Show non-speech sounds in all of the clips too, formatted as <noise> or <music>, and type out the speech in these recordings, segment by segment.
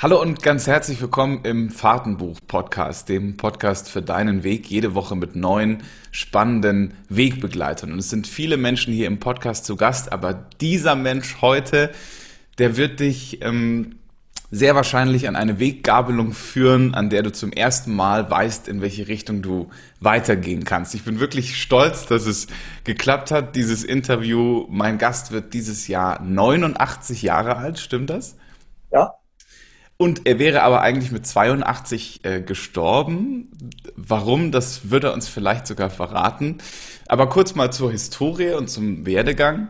Hallo und ganz herzlich willkommen im Fahrtenbuch-Podcast, dem Podcast für deinen Weg, jede Woche mit neuen, spannenden Wegbegleitern. Und es sind viele Menschen hier im Podcast zu Gast, aber dieser Mensch heute, der wird dich ähm, sehr wahrscheinlich an eine Weggabelung führen, an der du zum ersten Mal weißt, in welche Richtung du weitergehen kannst. Ich bin wirklich stolz, dass es geklappt hat, dieses Interview. Mein Gast wird dieses Jahr 89 Jahre alt, stimmt das? Ja. Und er wäre aber eigentlich mit 82 äh, gestorben. Warum, das würde er uns vielleicht sogar verraten. Aber kurz mal zur Historie und zum Werdegang.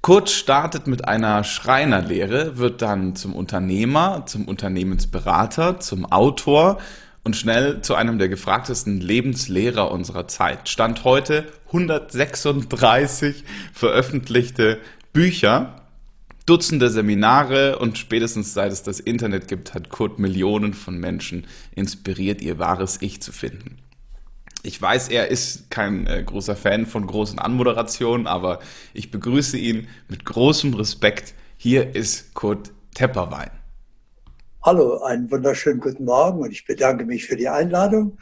Kurt startet mit einer Schreinerlehre, wird dann zum Unternehmer, zum Unternehmensberater, zum Autor und schnell zu einem der gefragtesten Lebenslehrer unserer Zeit. Stand heute 136 veröffentlichte Bücher Dutzende Seminare und spätestens seit es das Internet gibt, hat Kurt Millionen von Menschen inspiriert, ihr wahres Ich zu finden. Ich weiß, er ist kein äh, großer Fan von großen Anmoderationen, aber ich begrüße ihn mit großem Respekt. Hier ist Kurt Tepperwein. Hallo, einen wunderschönen guten Morgen und ich bedanke mich für die Einladung.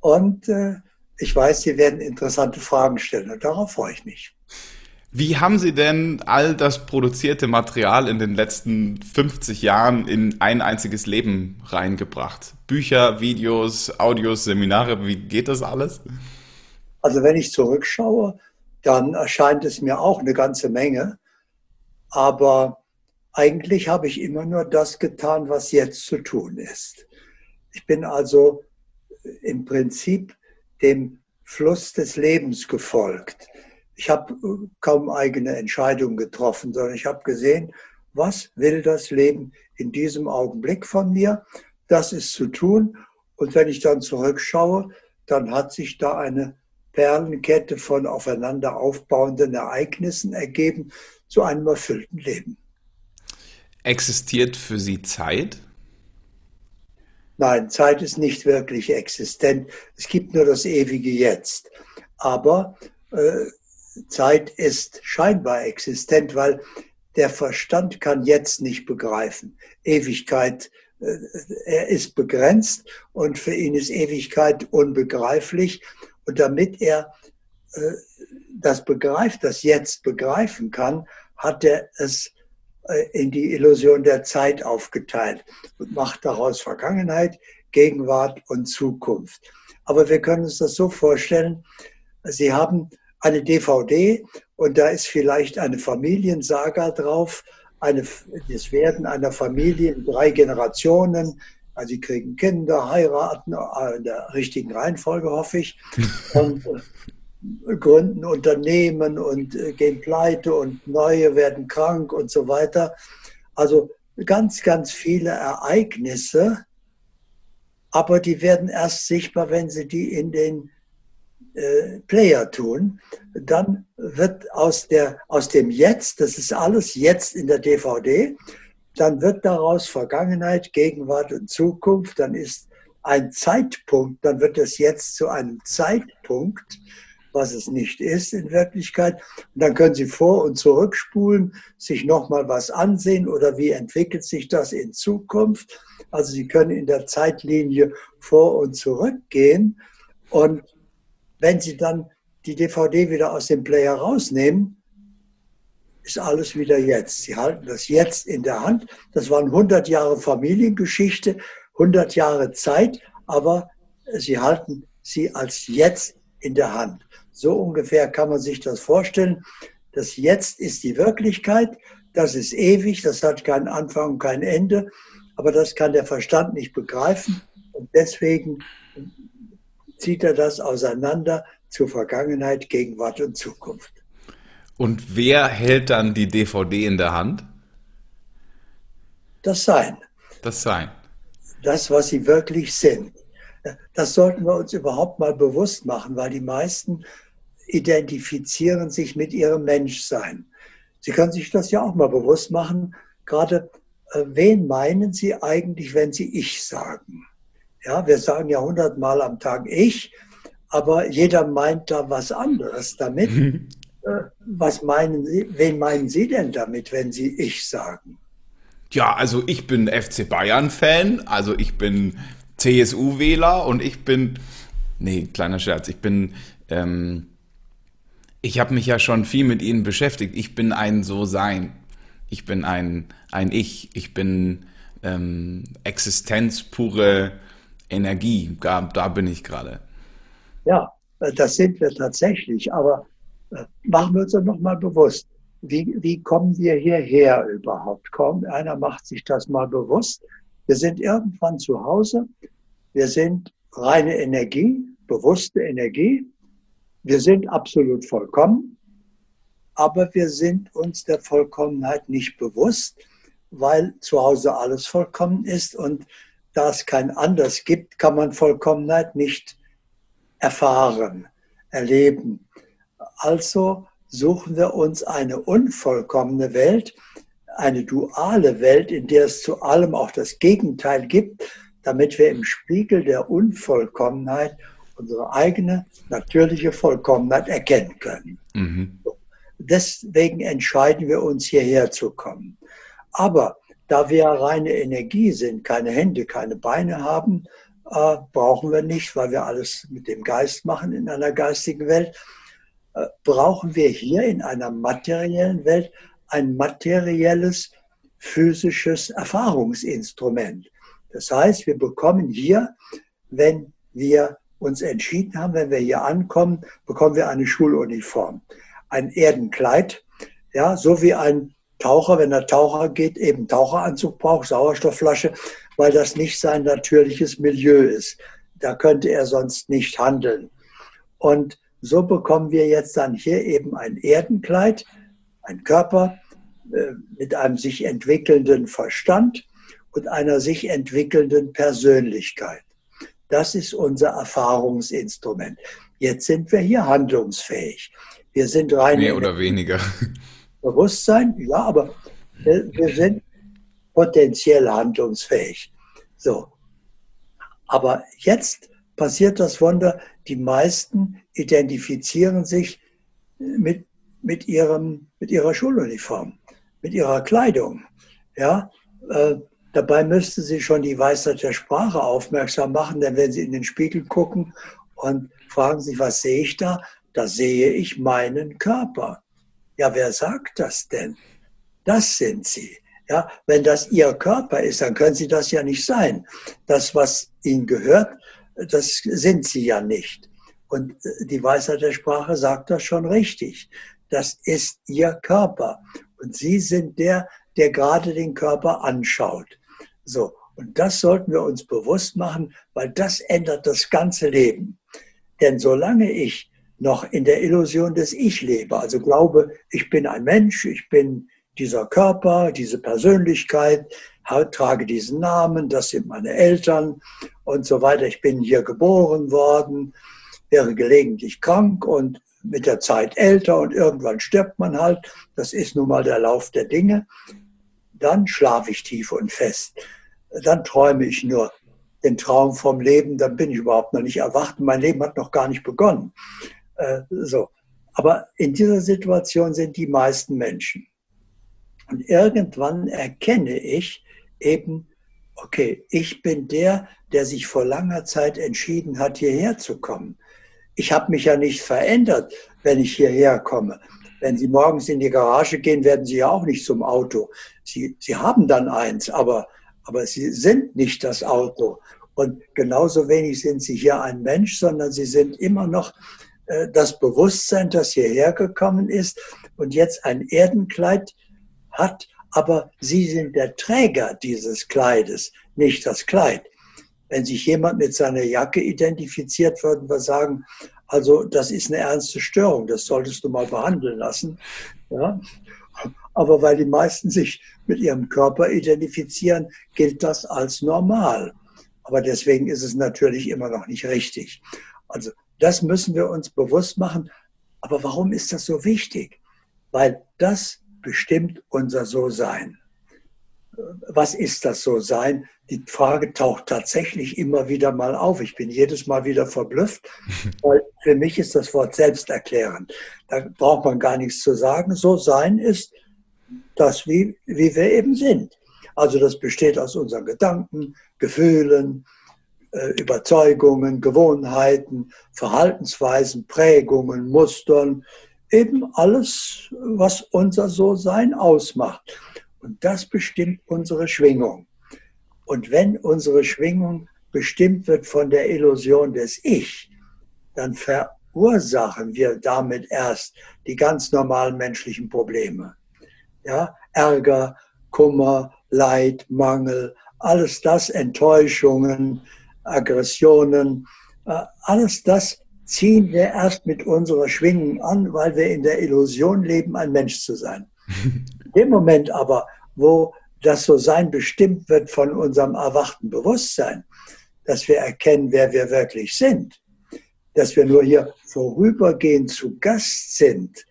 Und äh, ich weiß, Sie werden interessante Fragen stellen und darauf freue ich mich. Wie haben Sie denn all das produzierte Material in den letzten 50 Jahren in ein einziges Leben reingebracht? Bücher, Videos, Audios, Seminare, wie geht das alles? Also wenn ich zurückschaue, dann erscheint es mir auch eine ganze Menge. Aber eigentlich habe ich immer nur das getan, was jetzt zu tun ist. Ich bin also im Prinzip dem Fluss des Lebens gefolgt ich habe äh, kaum eigene Entscheidungen getroffen, sondern ich habe gesehen, was will das Leben in diesem Augenblick von mir? Das ist zu tun. Und wenn ich dann zurückschaue, dann hat sich da eine Perlenkette von aufeinander aufbauenden Ereignissen ergeben zu einem erfüllten Leben. Existiert für Sie Zeit? Nein, Zeit ist nicht wirklich existent. Es gibt nur das ewige Jetzt. Aber äh, Zeit ist scheinbar existent, weil der Verstand kann jetzt nicht begreifen. Ewigkeit, äh, er ist begrenzt und für ihn ist Ewigkeit unbegreiflich. Und damit er äh, das begreift, das jetzt begreifen kann, hat er es äh, in die Illusion der Zeit aufgeteilt und macht daraus Vergangenheit, Gegenwart und Zukunft. Aber wir können uns das so vorstellen, Sie haben eine DVD und da ist vielleicht eine Familiensaga drauf, eine, das Werden einer Familie in drei Generationen. Also sie kriegen Kinder, heiraten äh, in der richtigen Reihenfolge, hoffe ich, <laughs> und äh, gründen Unternehmen und äh, gehen pleite und neue werden krank und so weiter. Also ganz, ganz viele Ereignisse, aber die werden erst sichtbar, wenn sie die in den Player tun, dann wird aus, der, aus dem Jetzt, das ist alles jetzt in der DVD, dann wird daraus Vergangenheit, Gegenwart und Zukunft, dann ist ein Zeitpunkt, dann wird es jetzt zu einem Zeitpunkt, was es nicht ist in Wirklichkeit. Und dann können Sie vor- und zurückspulen, sich nochmal was ansehen oder wie entwickelt sich das in Zukunft. Also Sie können in der Zeitlinie vor und zurückgehen und wenn Sie dann die DVD wieder aus dem Player rausnehmen, ist alles wieder jetzt. Sie halten das jetzt in der Hand. Das waren 100 Jahre Familiengeschichte, 100 Jahre Zeit, aber Sie halten sie als jetzt in der Hand. So ungefähr kann man sich das vorstellen. Das Jetzt ist die Wirklichkeit, das ist ewig, das hat keinen Anfang und kein Ende, aber das kann der Verstand nicht begreifen und deswegen zieht er das auseinander zur Vergangenheit, Gegenwart und Zukunft. Und wer hält dann die DVD in der Hand? Das Sein. Das Sein. Das, was sie wirklich sind. Das sollten wir uns überhaupt mal bewusst machen, weil die meisten identifizieren sich mit ihrem Menschsein. Sie können sich das ja auch mal bewusst machen. Gerade, äh, wen meinen Sie eigentlich, wenn Sie Ich sagen? Ja, wir sagen ja hundertmal am Tag ich, aber jeder meint da was anderes damit. Äh, was meinen Sie, wen meinen Sie denn damit, wenn Sie ich sagen? Ja, also ich bin FC Bayern-Fan, also ich bin CSU-Wähler und ich bin, nee, kleiner Scherz, ich bin, ähm, ich habe mich ja schon viel mit ihnen beschäftigt. Ich bin ein So-Sein. Ich bin ein, ein Ich. Ich bin ähm, Existenz, pure Energie. Da, da bin ich gerade. Ja, das sind wir tatsächlich. Aber äh, machen wir uns doch nochmal bewusst, wie, wie kommen wir hierher überhaupt? Kaum einer macht sich das mal bewusst. Wir sind irgendwann zu Hause. Wir sind reine Energie, bewusste Energie. Wir sind absolut vollkommen. Aber wir sind uns der Vollkommenheit nicht bewusst, weil zu Hause alles vollkommen ist. Und da es kein anders gibt, kann man Vollkommenheit nicht erfahren, erleben. Also suchen wir uns eine unvollkommene Welt, eine duale Welt, in der es zu allem auch das Gegenteil gibt, damit wir im Spiegel der Unvollkommenheit unsere eigene natürliche Vollkommenheit erkennen können. Mhm. Deswegen entscheiden wir uns hierher zu kommen. Aber da wir reine Energie sind, keine Hände, keine Beine haben, äh, brauchen wir nicht, weil wir alles mit dem Geist machen in einer geistigen Welt, äh, brauchen wir hier in einer materiellen Welt ein materielles physisches Erfahrungsinstrument. Das heißt, wir bekommen hier, wenn wir uns entschieden haben, wenn wir hier ankommen, bekommen wir eine Schuluniform, ein Erdenkleid, ja, so wie ein Taucher, wenn er Taucher geht, eben Taucheranzug braucht, Sauerstoffflasche, weil das nicht sein natürliches Milieu ist. Da könnte er sonst nicht handeln. Und so bekommen wir jetzt dann hier eben ein Erdenkleid, ein Körper äh, mit einem sich entwickelnden Verstand und einer sich entwickelnden Persönlichkeit. Das ist unser Erfahrungsinstrument. Jetzt sind wir hier handlungsfähig. Wir sind rein. Mehr oder weniger. Bewusstsein, ja, aber wir sind potenziell handlungsfähig. So. Aber jetzt passiert das Wunder, die meisten identifizieren sich mit, mit, ihrem, mit ihrer Schuluniform, mit ihrer Kleidung. Ja, äh, dabei müsste sie schon die Weisheit der Sprache aufmerksam machen, denn wenn sie in den Spiegel gucken und fragen sich, was sehe ich da? Da sehe ich meinen Körper. Ja, wer sagt das denn? Das sind sie. Ja, wenn das ihr Körper ist, dann können sie das ja nicht sein. Das, was ihnen gehört, das sind sie ja nicht. Und äh, die Weisheit der Sprache sagt das schon richtig. Das ist ihr Körper. Und sie sind der, der gerade den Körper anschaut. So. Und das sollten wir uns bewusst machen, weil das ändert das ganze Leben. Denn solange ich noch in der Illusion des Ich lebe, also glaube, ich bin ein Mensch, ich bin dieser Körper, diese Persönlichkeit, trage diesen Namen, das sind meine Eltern und so weiter. Ich bin hier geboren worden, wäre gelegentlich krank und mit der Zeit älter und irgendwann stirbt man halt. Das ist nun mal der Lauf der Dinge. Dann schlafe ich tief und fest. Dann träume ich nur den Traum vom Leben, dann bin ich überhaupt noch nicht erwacht. Mein Leben hat noch gar nicht begonnen. Äh, so. Aber in dieser Situation sind die meisten Menschen. Und irgendwann erkenne ich eben, okay, ich bin der, der sich vor langer Zeit entschieden hat, hierher zu kommen. Ich habe mich ja nicht verändert, wenn ich hierher komme. Wenn Sie morgens in die Garage gehen, werden Sie ja auch nicht zum Auto. Sie, Sie haben dann eins, aber, aber Sie sind nicht das Auto. Und genauso wenig sind Sie hier ein Mensch, sondern Sie sind immer noch das Bewusstsein, das hierher gekommen ist und jetzt ein Erdenkleid hat, aber Sie sind der Träger dieses Kleides, nicht das Kleid. Wenn sich jemand mit seiner Jacke identifiziert, würden wir sagen, also das ist eine ernste Störung, das solltest du mal behandeln lassen. Ja? Aber weil die meisten sich mit ihrem Körper identifizieren, gilt das als normal. Aber deswegen ist es natürlich immer noch nicht richtig. Also das müssen wir uns bewusst machen. Aber warum ist das so wichtig? Weil das bestimmt unser So-Sein. Was ist das So-Sein? Die Frage taucht tatsächlich immer wieder mal auf. Ich bin jedes Mal wieder verblüfft, <laughs> weil für mich ist das Wort selbsterklärend. Da braucht man gar nichts zu sagen. So-Sein ist das, wie, wie wir eben sind. Also das besteht aus unseren Gedanken, Gefühlen, Überzeugungen, Gewohnheiten, Verhaltensweisen, Prägungen, Mustern, eben alles, was unser So-Sein ausmacht. Und das bestimmt unsere Schwingung. Und wenn unsere Schwingung bestimmt wird von der Illusion des Ich, dann verursachen wir damit erst die ganz normalen menschlichen Probleme. Ja, Ärger, Kummer, Leid, Mangel, alles das, Enttäuschungen, Aggressionen, äh, alles das ziehen wir erst mit unserer Schwingung an, weil wir in der Illusion leben, ein Mensch zu sein. <laughs> In dem Moment aber, wo das so sein bestimmt wird von unserem erwachten Bewusstsein, dass wir erkennen, wer wir wirklich sind, dass wir nur hier vorübergehend zu Gast sind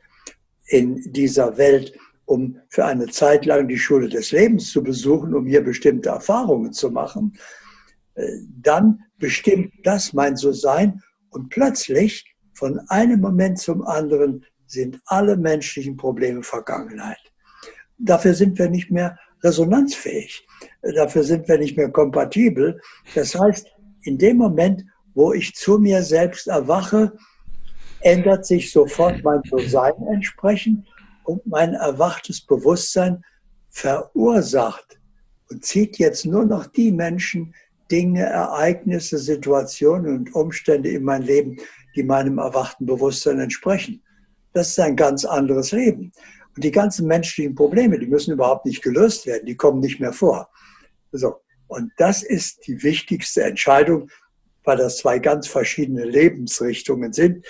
in dieser Welt, um für eine Zeit lang die Schule des Lebens zu besuchen, um hier bestimmte Erfahrungen zu machen, dann bestimmt das mein So-Sein und plötzlich von einem Moment zum anderen sind alle menschlichen Probleme Vergangenheit. Dafür sind wir nicht mehr resonanzfähig. Dafür sind wir nicht mehr kompatibel. Das heißt, in dem Moment, wo ich zu mir selbst erwache, ändert sich sofort mein So-Sein entsprechend und mein erwachtes Bewusstsein verursacht und zieht jetzt nur noch die Menschen, Dinge, Ereignisse, Situationen und Umstände in mein Leben, die meinem erwachten Bewusstsein entsprechen. Das ist ein ganz anderes Leben. Und die ganzen menschlichen Probleme, die müssen überhaupt nicht gelöst werden, die kommen nicht mehr vor. So. Und das ist die wichtigste Entscheidung, weil das zwei ganz verschiedene Lebensrichtungen sind,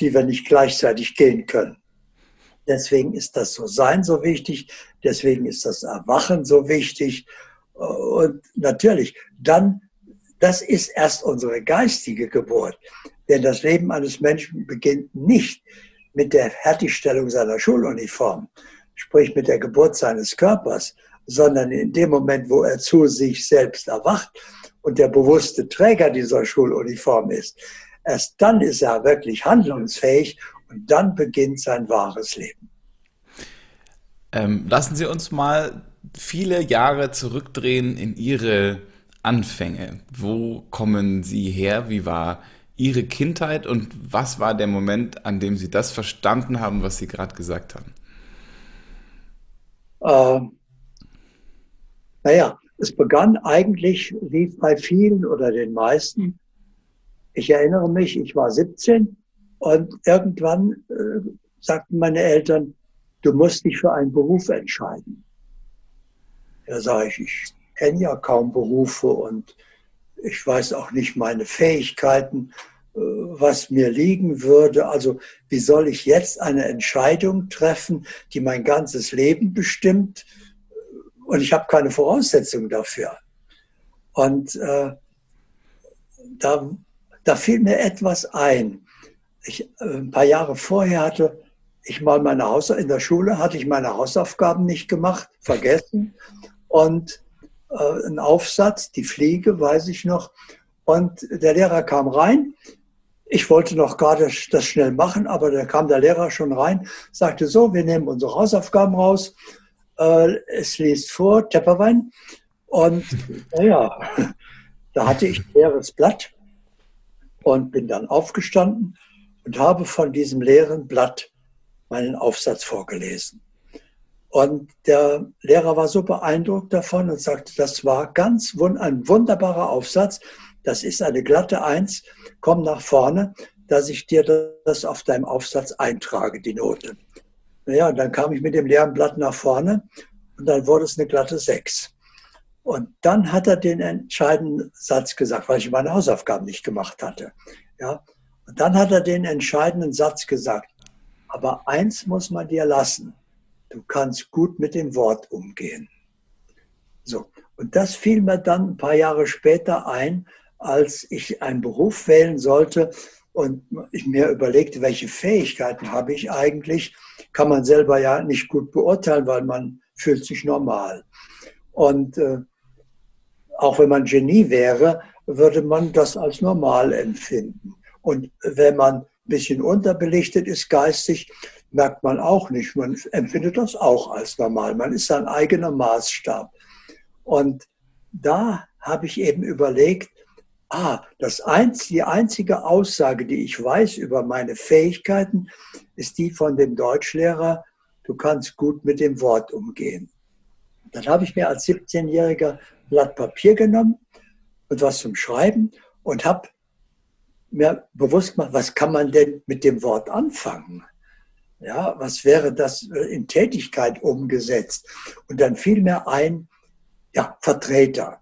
die wir nicht gleichzeitig gehen können. Deswegen ist das So-Sein so wichtig, deswegen ist das Erwachen so wichtig und natürlich, dann, das ist erst unsere geistige Geburt. Denn das Leben eines Menschen beginnt nicht mit der Fertigstellung seiner Schuluniform, sprich mit der Geburt seines Körpers, sondern in dem Moment, wo er zu sich selbst erwacht und der bewusste Träger dieser Schuluniform ist. Erst dann ist er wirklich handlungsfähig und dann beginnt sein wahres Leben. Ähm, lassen Sie uns mal viele Jahre zurückdrehen in Ihre Anfänge. Wo kommen Sie her? Wie war Ihre Kindheit und was war der Moment, an dem Sie das verstanden haben, was Sie gerade gesagt haben? Ähm, naja, es begann eigentlich wie bei vielen oder den meisten. Ich erinnere mich, ich war 17 und irgendwann äh, sagten meine Eltern, du musst dich für einen Beruf entscheiden. Da sage ich, ich kenne ja kaum Berufe und ich weiß auch nicht meine Fähigkeiten, äh, was mir liegen würde. Also wie soll ich jetzt eine Entscheidung treffen, die mein ganzes Leben bestimmt? Und ich habe keine Voraussetzungen dafür. Und äh, da, da fiel mir etwas ein. Ich, äh, ein paar Jahre vorher hatte ich mal meine Haus in der Schule hatte ich meine Hausaufgaben nicht gemacht, vergessen und äh, ein Aufsatz, die Fliege, weiß ich noch. Und der Lehrer kam rein. Ich wollte noch gerade das schnell machen, aber da kam der Lehrer schon rein, sagte so, wir nehmen unsere Hausaufgaben raus. Äh, es liest vor, Tepperwein. Und naja, <laughs> da hatte ich ein leeres Blatt und bin dann aufgestanden und habe von diesem leeren Blatt meinen Aufsatz vorgelesen. Und der Lehrer war so beeindruckt davon und sagte, das war ganz ein wunderbarer Aufsatz. Das ist eine glatte Eins. Komm nach vorne, dass ich dir das auf deinem Aufsatz eintrage, die Note. Naja, und dann kam ich mit dem leeren Blatt nach vorne und dann wurde es eine glatte Sechs. Und dann hat er den entscheidenden Satz gesagt, weil ich meine Hausaufgaben nicht gemacht hatte. Ja, und dann hat er den entscheidenden Satz gesagt. Aber eins muss man dir lassen Du kannst gut mit dem Wort umgehen. So. Und das fiel mir dann ein paar Jahre später ein, als ich einen Beruf wählen sollte und ich mir überlegte, welche Fähigkeiten habe ich eigentlich, kann man selber ja nicht gut beurteilen, weil man fühlt sich normal. Und äh, auch wenn man Genie wäre, würde man das als normal empfinden. Und wenn man ein bisschen unterbelichtet ist geistig, merkt man auch nicht. Man empfindet das auch als normal. Man ist sein eigener Maßstab. Und da habe ich eben überlegt, ah, das einz, die einzige Aussage, die ich weiß über meine Fähigkeiten, ist die von dem Deutschlehrer, du kannst gut mit dem Wort umgehen. Dann habe ich mir als 17-Jähriger Blatt Papier genommen und was zum Schreiben und habe mir bewusst gemacht, was kann man denn mit dem Wort anfangen? Ja, was wäre das in Tätigkeit umgesetzt? Und dann fiel mir ein, ja, Vertreter.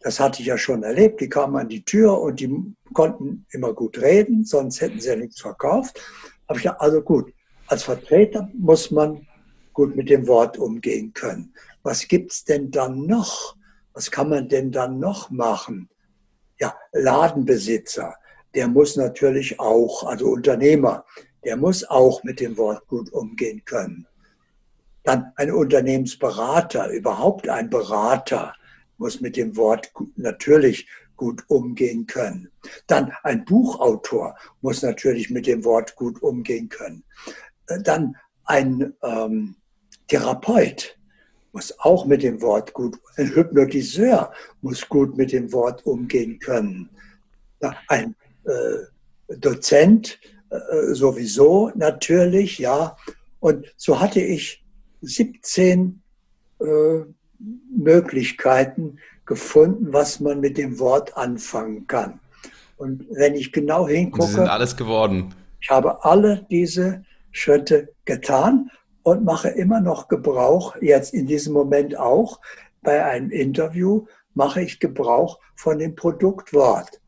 Das hatte ich ja schon erlebt. Die kamen an die Tür und die konnten immer gut reden, sonst hätten sie ja nichts verkauft. Habe ich gedacht, also gut, als Vertreter muss man gut mit dem Wort umgehen können. Was gibt's denn dann noch? Was kann man denn dann noch machen? Ja, Ladenbesitzer, der muss natürlich auch, also Unternehmer, der muss auch mit dem Wort gut umgehen können. Dann ein Unternehmensberater, überhaupt ein Berater muss mit dem Wort natürlich gut umgehen können. Dann ein Buchautor muss natürlich mit dem Wort gut umgehen können. Dann ein ähm, Therapeut muss auch mit dem Wort gut, ein Hypnotiseur muss gut mit dem Wort umgehen können. Ein äh, Dozent äh, sowieso natürlich, ja. Und so hatte ich 17 äh, Möglichkeiten gefunden, was man mit dem Wort anfangen kann. Und wenn ich genau hingucke. Sie sind alles geworden. Ich habe alle diese Schritte getan und mache immer noch Gebrauch, jetzt in diesem Moment auch, bei einem Interview mache ich Gebrauch von dem Produktwort.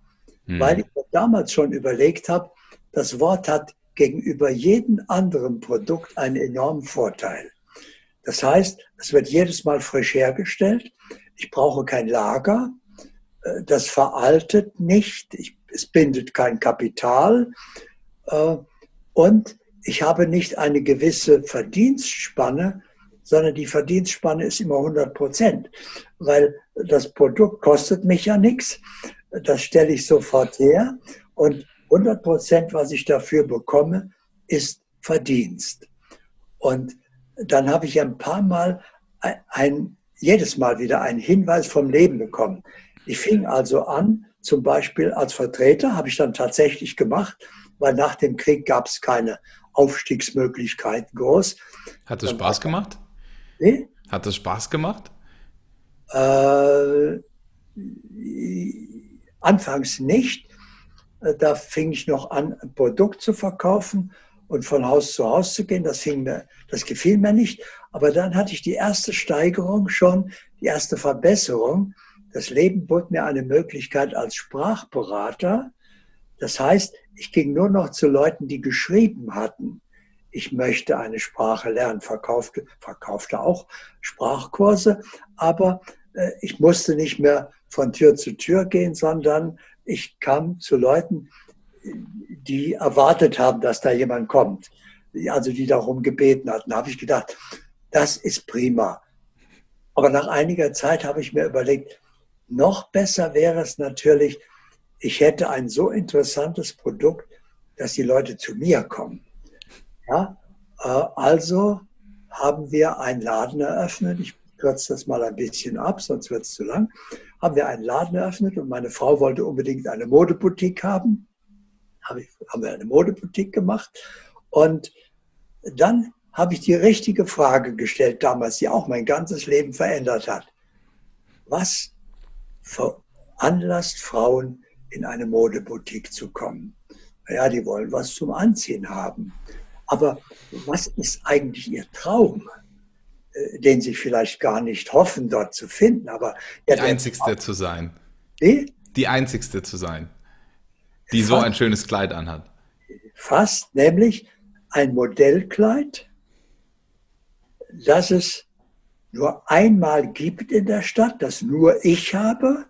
Hm. Weil ich damals schon überlegt habe, das Wort hat gegenüber jedem anderen Produkt einen enormen Vorteil. Das heißt, es wird jedes Mal frisch hergestellt. Ich brauche kein Lager. Äh, das veraltet nicht. Ich, es bindet kein Kapital. Äh, und ich habe nicht eine gewisse Verdienstspanne, sondern die Verdienstspanne ist immer 100 Prozent, weil das Produkt kostet mich ja nichts. Das stelle ich sofort her und 100 Prozent, was ich dafür bekomme, ist Verdienst. Und dann habe ich ein paar Mal ein, ein, jedes Mal wieder einen Hinweis vom Leben bekommen. Ich fing also an, zum Beispiel als Vertreter, habe ich dann tatsächlich gemacht, weil nach dem Krieg gab es keine Aufstiegsmöglichkeiten groß. Hat es Spaß gemacht? Nee? Hat es Spaß gemacht? Äh, anfangs nicht. Da fing ich noch an, ein Produkt zu verkaufen und von Haus zu Haus zu gehen. Das, mir, das gefiel mir nicht. Aber dann hatte ich die erste Steigerung schon, die erste Verbesserung. Das Leben bot mir eine Möglichkeit als Sprachberater. Das heißt, ich ging nur noch zu Leuten, die geschrieben hatten. Ich möchte eine Sprache lernen, verkaufte, verkaufte auch Sprachkurse, aber äh, ich musste nicht mehr von Tür zu Tür gehen, sondern ich kam zu Leuten, die erwartet haben, dass da jemand kommt, also die darum gebeten hatten. Da habe ich gedacht, das ist prima. Aber nach einiger Zeit habe ich mir überlegt, noch besser wäre es natürlich, ich hätte ein so interessantes Produkt, dass die Leute zu mir kommen. Ja, äh, also haben wir einen Laden eröffnet. Ich kürze das mal ein bisschen ab, sonst wird es zu lang. Haben wir einen Laden eröffnet und meine Frau wollte unbedingt eine Modeboutique haben. Haben wir eine Modeboutique gemacht und dann habe ich die richtige Frage gestellt damals, die auch mein ganzes Leben verändert hat. Was veranlasst Frauen, in eine Modeboutique zu kommen? Naja, die wollen was zum Anziehen haben. Aber was ist eigentlich ihr Traum? Äh, den sie vielleicht gar nicht hoffen, dort zu finden. Aber ja, die einzigste zu sein. Wie? Die einzigste zu sein, die fast, so ein schönes Kleid anhat. Fast, nämlich ein Modellkleid, das es nur einmal gibt in der Stadt, das nur ich habe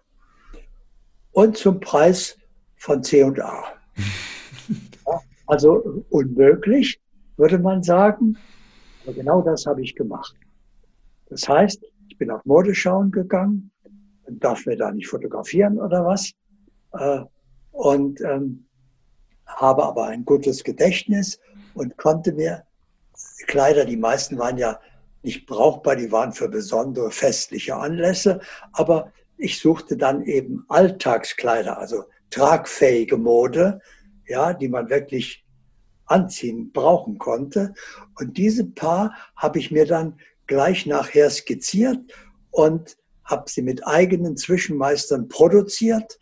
und zum Preis von C und A. <laughs> also unmöglich, würde man sagen. Aber genau das habe ich gemacht. Das heißt, ich bin auf Modeschauen gegangen und darf mir da nicht fotografieren oder was. Äh, und ähm, habe aber ein gutes Gedächtnis und konnte mir Kleider, die meisten waren ja nicht brauchbar, die waren für besondere festliche Anlässe, aber ich suchte dann eben Alltagskleider, also tragfähige Mode, ja, die man wirklich anziehen, brauchen konnte. Und diese Paar habe ich mir dann gleich nachher skizziert und habe sie mit eigenen Zwischenmeistern produziert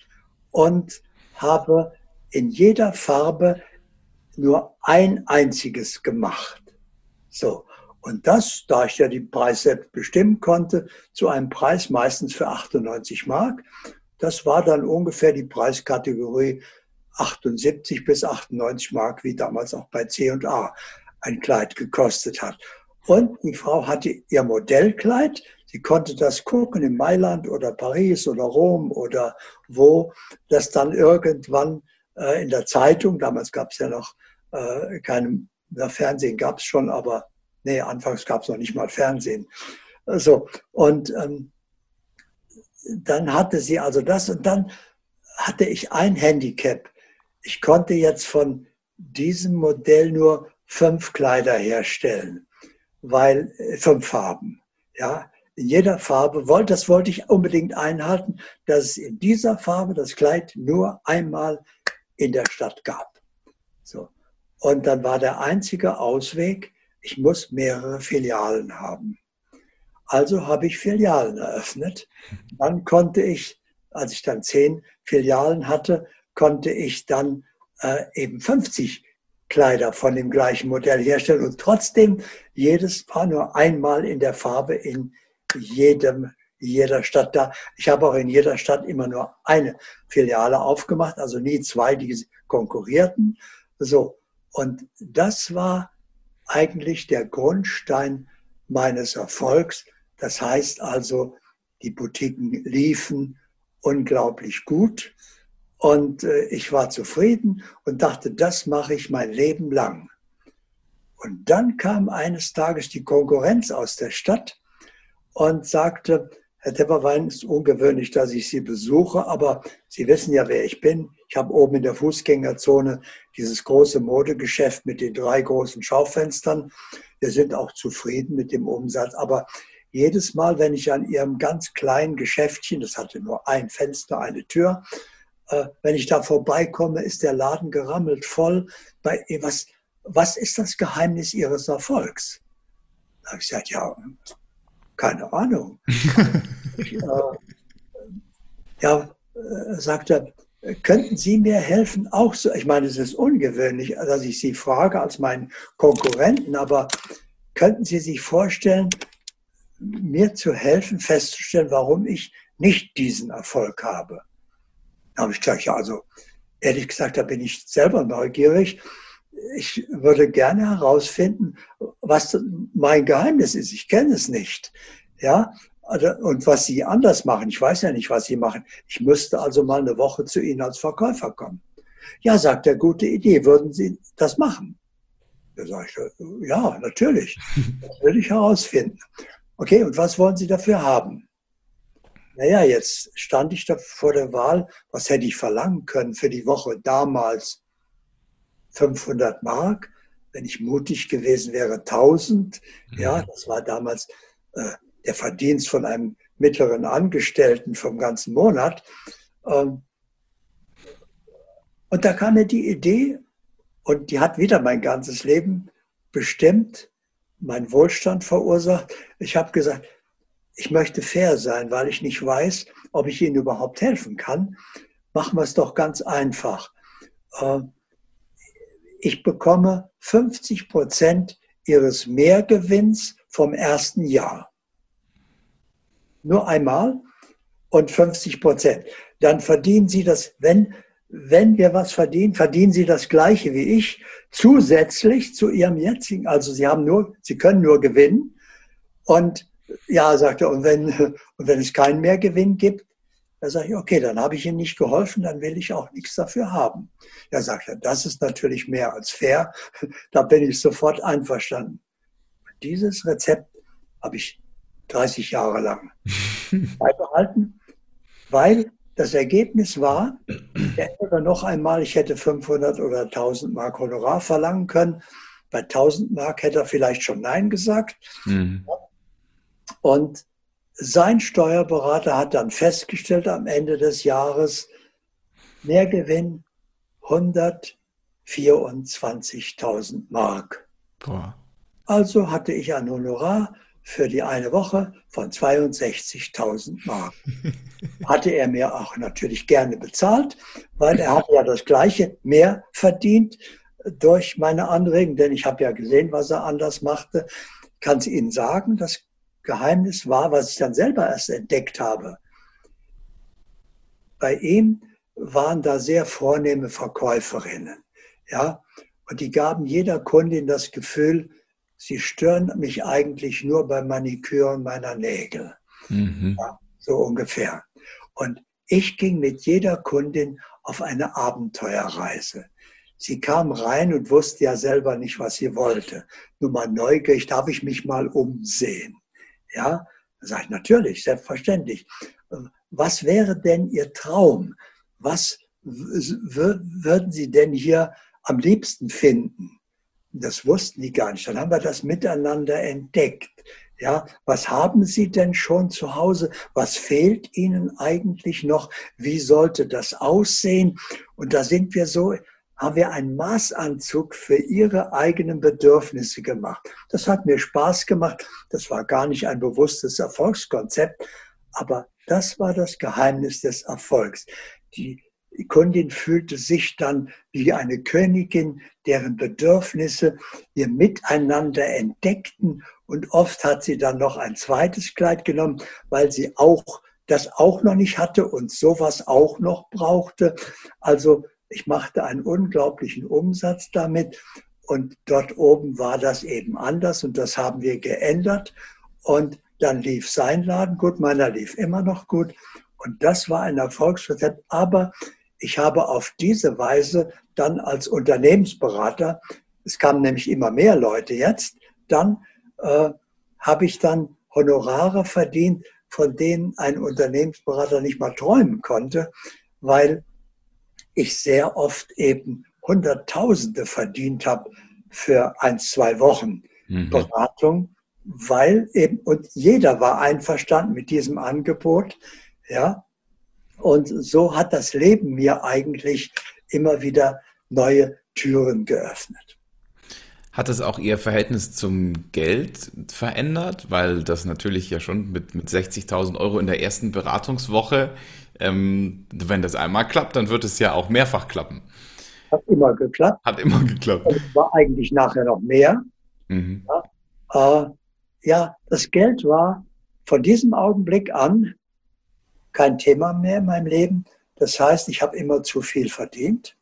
und habe in jeder Farbe nur ein einziges gemacht. So. Und das, da ich ja die Preise selbst bestimmen konnte, zu einem Preis meistens für 98 Mark. Das war dann ungefähr die Preiskategorie 78 bis 98 Mark, wie damals auch bei C&A ein Kleid gekostet hat. Und die Frau hatte ihr Modellkleid. Sie konnte das gucken in Mailand oder Paris oder Rom oder wo, das dann irgendwann äh, in der Zeitung, damals gab es ja noch äh, kein Fernsehen gab es schon, aber nee, anfangs gab es noch nicht mal Fernsehen. So, und ähm, dann hatte sie also das und dann hatte ich ein Handicap. Ich konnte jetzt von diesem Modell nur fünf Kleider herstellen, weil äh, fünf Farben. Ja, in jeder Farbe, das wollte ich unbedingt einhalten, dass es in dieser Farbe das Kleid nur einmal in der Stadt gab. So. Und dann war der einzige Ausweg, ich muss mehrere Filialen haben. Also habe ich Filialen eröffnet. Dann konnte ich, als ich dann zehn Filialen hatte, konnte ich dann äh, eben 50 Kleider von dem gleichen Modell herstellen und trotzdem jedes Paar nur einmal in der Farbe in jedem, jeder Stadt da. Ich habe auch in jeder Stadt immer nur eine Filiale aufgemacht, also nie zwei, die konkurrierten. So. Und das war eigentlich der Grundstein meines Erfolgs. Das heißt also, die Boutiquen liefen unglaublich gut und äh, ich war zufrieden und dachte, das mache ich mein Leben lang. Und dann kam eines Tages die Konkurrenz aus der Stadt und sagte, Herr Tepperwein, es ist ungewöhnlich, dass ich Sie besuche, aber Sie wissen ja, wer ich bin. Ich habe oben in der Fußgängerzone dieses große Modegeschäft mit den drei großen Schaufenstern. Wir sind auch zufrieden mit dem Umsatz, aber jedes Mal, wenn ich an Ihrem ganz kleinen Geschäftchen, das hatte nur ein Fenster, eine Tür, wenn ich da vorbeikomme, ist der Laden gerammelt voll. Bei, was, was ist das Geheimnis Ihres Erfolgs? Da habe ich gesagt, ja, keine Ahnung. ich, <laughs> äh, ja, äh, sagte, könnten Sie mir helfen? Auch so, ich meine, es ist ungewöhnlich, dass ich Sie frage als meinen Konkurrenten, aber könnten Sie sich vorstellen, mir zu helfen, festzustellen, warum ich nicht diesen Erfolg habe? Da habe ich gesagt, ja, also ehrlich gesagt, da bin ich selber neugierig ich würde gerne herausfinden, was mein Geheimnis ist. Ich kenne es nicht. Ja, also, und was Sie anders machen. Ich weiß ja nicht, was Sie machen. Ich müsste also mal eine Woche zu Ihnen als Verkäufer kommen. Ja, sagt er, gute Idee. Würden Sie das machen? Da sage ich, ja, natürlich. <laughs> Das würde ich herausfinden. Okay, und was wollen Sie dafür haben? Naja, jetzt stand ich da vor der Wahl, was hätte ich verlangen können für die Woche damals? 500 Mark. Wenn ich mutig gewesen wäre, 1000. Ja, mhm. das war damals äh, der Verdienst von einem mittleren Angestellten vom ganzen Monat. Ähm, und da kam mir die Idee, und die hat wieder mein ganzes Leben bestimmt, meinen Wohlstand verursacht. Ich habe gesagt, ich möchte fair sein, weil ich nicht weiß, ob ich Ihnen überhaupt helfen kann. Machen wir es doch ganz einfach. Ähm, ich bekomme 50 Prozent Ihres Mehrgewinns vom ersten Jahr. Nur einmal und 50 Prozent. Dann verdienen Sie das, wenn, wenn wir was verdienen, verdienen Sie das Gleiche wie ich, zusätzlich zu Ihrem jetzigen. Also Sie haben nur, Sie können nur gewinnen. Und ja, sagt er, und wenn, <laughs> und wenn es keinen Mehrgewinn gibt, da sage ich, okay, dann habe ich Ihnen nicht geholfen, dann will ich auch nichts dafür haben. Er sagt er, das ist natürlich mehr als fair. <laughs> Da bin ich sofort einverstanden. Dieses Rezept habe ich 30 Jahre lang <laughs> beibehalten, weil das Ergebnis war, er noch einmal, ich hätte 500 oder 1000 Mark Honorar verlangen können. Bei 1000 Mark hätte er vielleicht schon Nein gesagt. Mhm. Und sein Steuerberater hat dann festgestellt am Ende des Jahres, Mehrgewinn 124.000 Mark. Boah. Also hatte ich ein Honorar für die eine Woche von 62.000 Mark. <laughs> Hatte er mir auch natürlich gerne bezahlt, weil er hat ja das gleiche mehr verdient durch meine Anregung, denn ich habe ja gesehen, was er anders machte. Kann es Ihnen sagen, das Geheimnis war, was ich dann selber erst entdeckt habe. Bei ihm waren da sehr vornehme Verkäuferinnen, ja, und die gaben jeder Kundin das Gefühl, sie stören mich eigentlich nur beim Maniküren meiner Nägel. Mhm. Ja, so ungefähr. Und ich ging mit jeder Kundin auf eine Abenteuerreise. Sie kam rein und wusste ja selber nicht, was sie wollte. Nur mal neugierig, darf ich mich mal umsehen? Ja, da sage ich natürlich, selbstverständlich. Was wäre denn Ihr Traum? Was würden Sie denn hier am liebsten finden? Das wussten die gar nicht. Dann haben wir das miteinander entdeckt. Ja, was haben Sie denn schon zu Hause? Was fehlt Ihnen eigentlich noch? Wie sollte das aussehen? Und da sind wir so, haben wir einen Maßanzug für Ihre eigenen Bedürfnisse gemacht. Das hat mir Spaß gemacht. Das war gar nicht ein bewusstes Erfolgskonzept, aber das war das Geheimnis des Erfolgs. Die Kundin fühlte sich dann wie eine Königin, deren Bedürfnisse wir miteinander entdeckten. Und oft hat sie dann noch ein zweites Kleid genommen, weil sie auch das auch noch nicht hatte und sowas auch noch brauchte. Also ich machte einen unglaublichen Umsatz damit. Und dort oben war das eben anders und das haben wir geändert. Und dann lief sein Laden gut, meiner lief immer noch gut. Und das war ein Erfolgsrezept. Aber ich habe auf diese Weise dann als Unternehmensberater, es kamen nämlich immer mehr Leute jetzt, dann äh, habe ich dann Honorare verdient, von denen ein Unternehmensberater nicht mal träumen konnte, weil ich sehr oft eben Hunderttausende verdient habe für ein, zwei Wochen mhm. Beratung, weil eben, und jeder war einverstanden mit diesem Angebot, ja, und so hat das Leben mir eigentlich immer wieder neue Türen geöffnet. Hat es auch Ihr Verhältnis zum Geld verändert? Weil das natürlich ja schon mit, mit 60.000 Euro in der ersten Beratungswoche, ähm, wenn das einmal klappt, dann wird es ja auch mehrfach klappen. Hat immer geklappt. Hat immer geklappt. Und war eigentlich nachher noch mehr. Mhm. Ja, äh, ja, das Geld war von diesem Augenblick an kein Thema mehr in meinem Leben. Das heißt, ich habe immer zu viel verdient,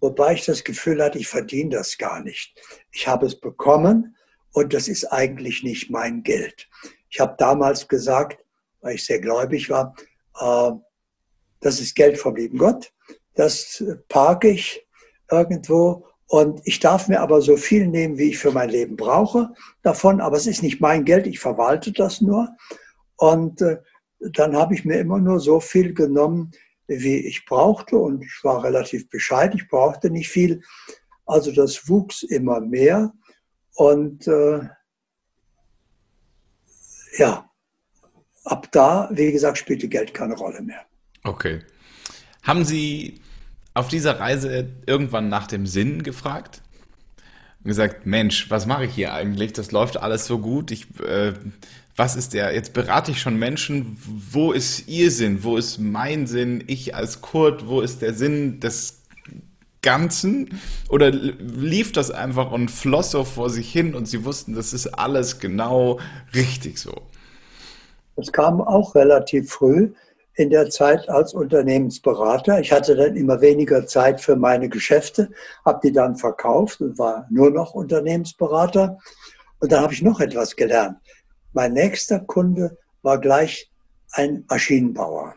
wobei ich das Gefühl hatte, ich verdiene das gar nicht. Ich habe es bekommen und das ist eigentlich nicht mein Geld. Ich habe damals gesagt, weil ich sehr gläubig war, äh, das ist Geld vom lieben Gott, das parke ich irgendwo und ich darf mir aber so viel nehmen, wie ich für mein Leben brauche davon, aber es ist nicht mein Geld, ich verwalte das nur. Und äh, dann habe ich mir immer nur so viel genommen, wie ich brauchte. Und ich war relativ bescheiden, ich brauchte nicht viel. Also das wuchs immer mehr. Und äh, ja, ab da, wie gesagt, spielte Geld keine Rolle mehr. Okay. Haben Sie auf dieser Reise irgendwann nach dem Sinn gefragt? Und gesagt, Mensch, was mache ich hier eigentlich? Das läuft alles so gut. Ich äh, was ist der? Jetzt berate ich schon Menschen, wo ist ihr Sinn? Wo ist mein Sinn? Ich als Kurt, wo ist der Sinn des Ganzen? Oder lief das einfach und floss so vor sich hin und sie wussten, das ist alles genau richtig so? Das kam auch relativ früh in der Zeit als Unternehmensberater. Ich hatte dann immer weniger Zeit für meine Geschäfte, habe die dann verkauft und war nur noch Unternehmensberater. Und dann habe ich noch etwas gelernt. Mein nächster Kunde war gleich ein Maschinenbauer.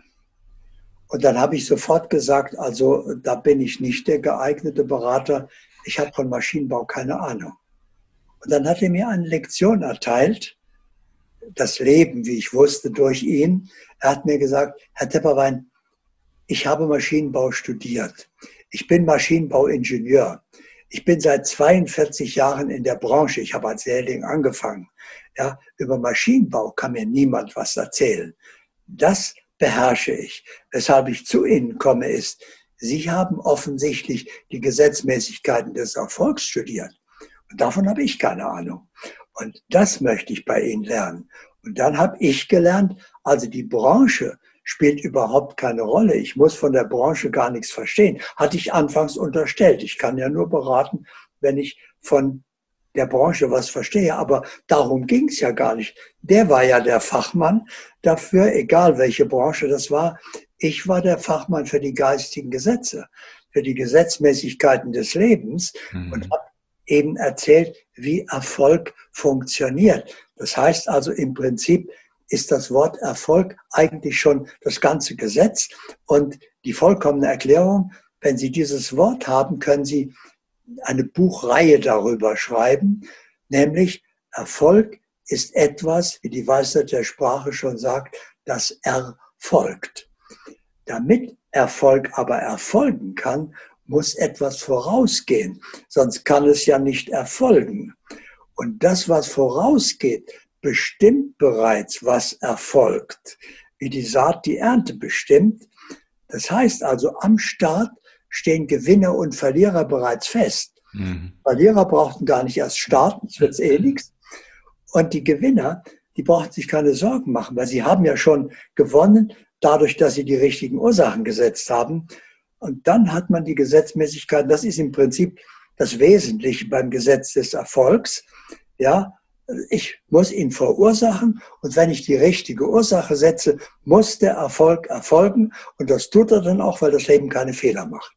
Und dann habe ich sofort gesagt, also da bin ich nicht der geeignete Berater. Ich habe von Maschinenbau keine Ahnung. Und dann hat er mir eine Lektion erteilt, das Leben, wie ich wusste, durch ihn. Er hat mir gesagt, Herr Tepperwein, ich habe Maschinenbau studiert. Ich bin Maschinenbauingenieur. Ich bin seit 42 Jahren in der Branche. Ich habe als Lehrling angefangen. Ja, über Maschinenbau kann mir niemand was erzählen. Das beherrsche ich. Weshalb ich zu Ihnen komme, ist, Sie haben offensichtlich die Gesetzmäßigkeiten des Erfolgs studiert. Und davon habe ich keine Ahnung. Und das möchte ich bei Ihnen lernen. Und dann habe ich gelernt, also die Branche spielt überhaupt keine Rolle. Ich muss von der Branche gar nichts verstehen. Hatte ich anfangs unterstellt. Ich kann ja nur beraten, wenn ich von der Branche was verstehe. Aber darum ging es ja gar nicht. Der war ja der Fachmann dafür, egal welche Branche das war. Ich war der Fachmann für die geistigen Gesetze, für die Gesetzmäßigkeiten des Lebens mhm. und habe eben erzählt, wie Erfolg funktioniert. Das heißt also im Prinzip ist das Wort Erfolg eigentlich schon das ganze Gesetz und die vollkommene Erklärung, wenn Sie dieses Wort haben, können Sie eine Buchreihe darüber schreiben, nämlich Erfolg ist etwas, wie die Weisheit der Sprache schon sagt, das erfolgt. Damit Erfolg aber erfolgen kann, muss etwas vorausgehen, sonst kann es ja nicht erfolgen. Und das, was vorausgeht, bestimmt bereits, was erfolgt, wie die Saat die Ernte bestimmt. Das heißt also, am Start stehen Gewinner und Verlierer bereits fest. Mhm. Verlierer brauchten gar nicht erst starten, es wird eh nichts. Und die Gewinner, die brauchten sich keine Sorgen machen, weil sie haben ja schon gewonnen, dadurch, dass sie die richtigen Ursachen gesetzt haben. Und dann hat man die Gesetzmäßigkeit, das ist im Prinzip das Wesentliche beim Gesetz des Erfolgs. Ja, ich muss ihn verursachen und wenn ich die richtige Ursache setze, muss der Erfolg erfolgen und das tut er dann auch, weil das Leben keine Fehler macht.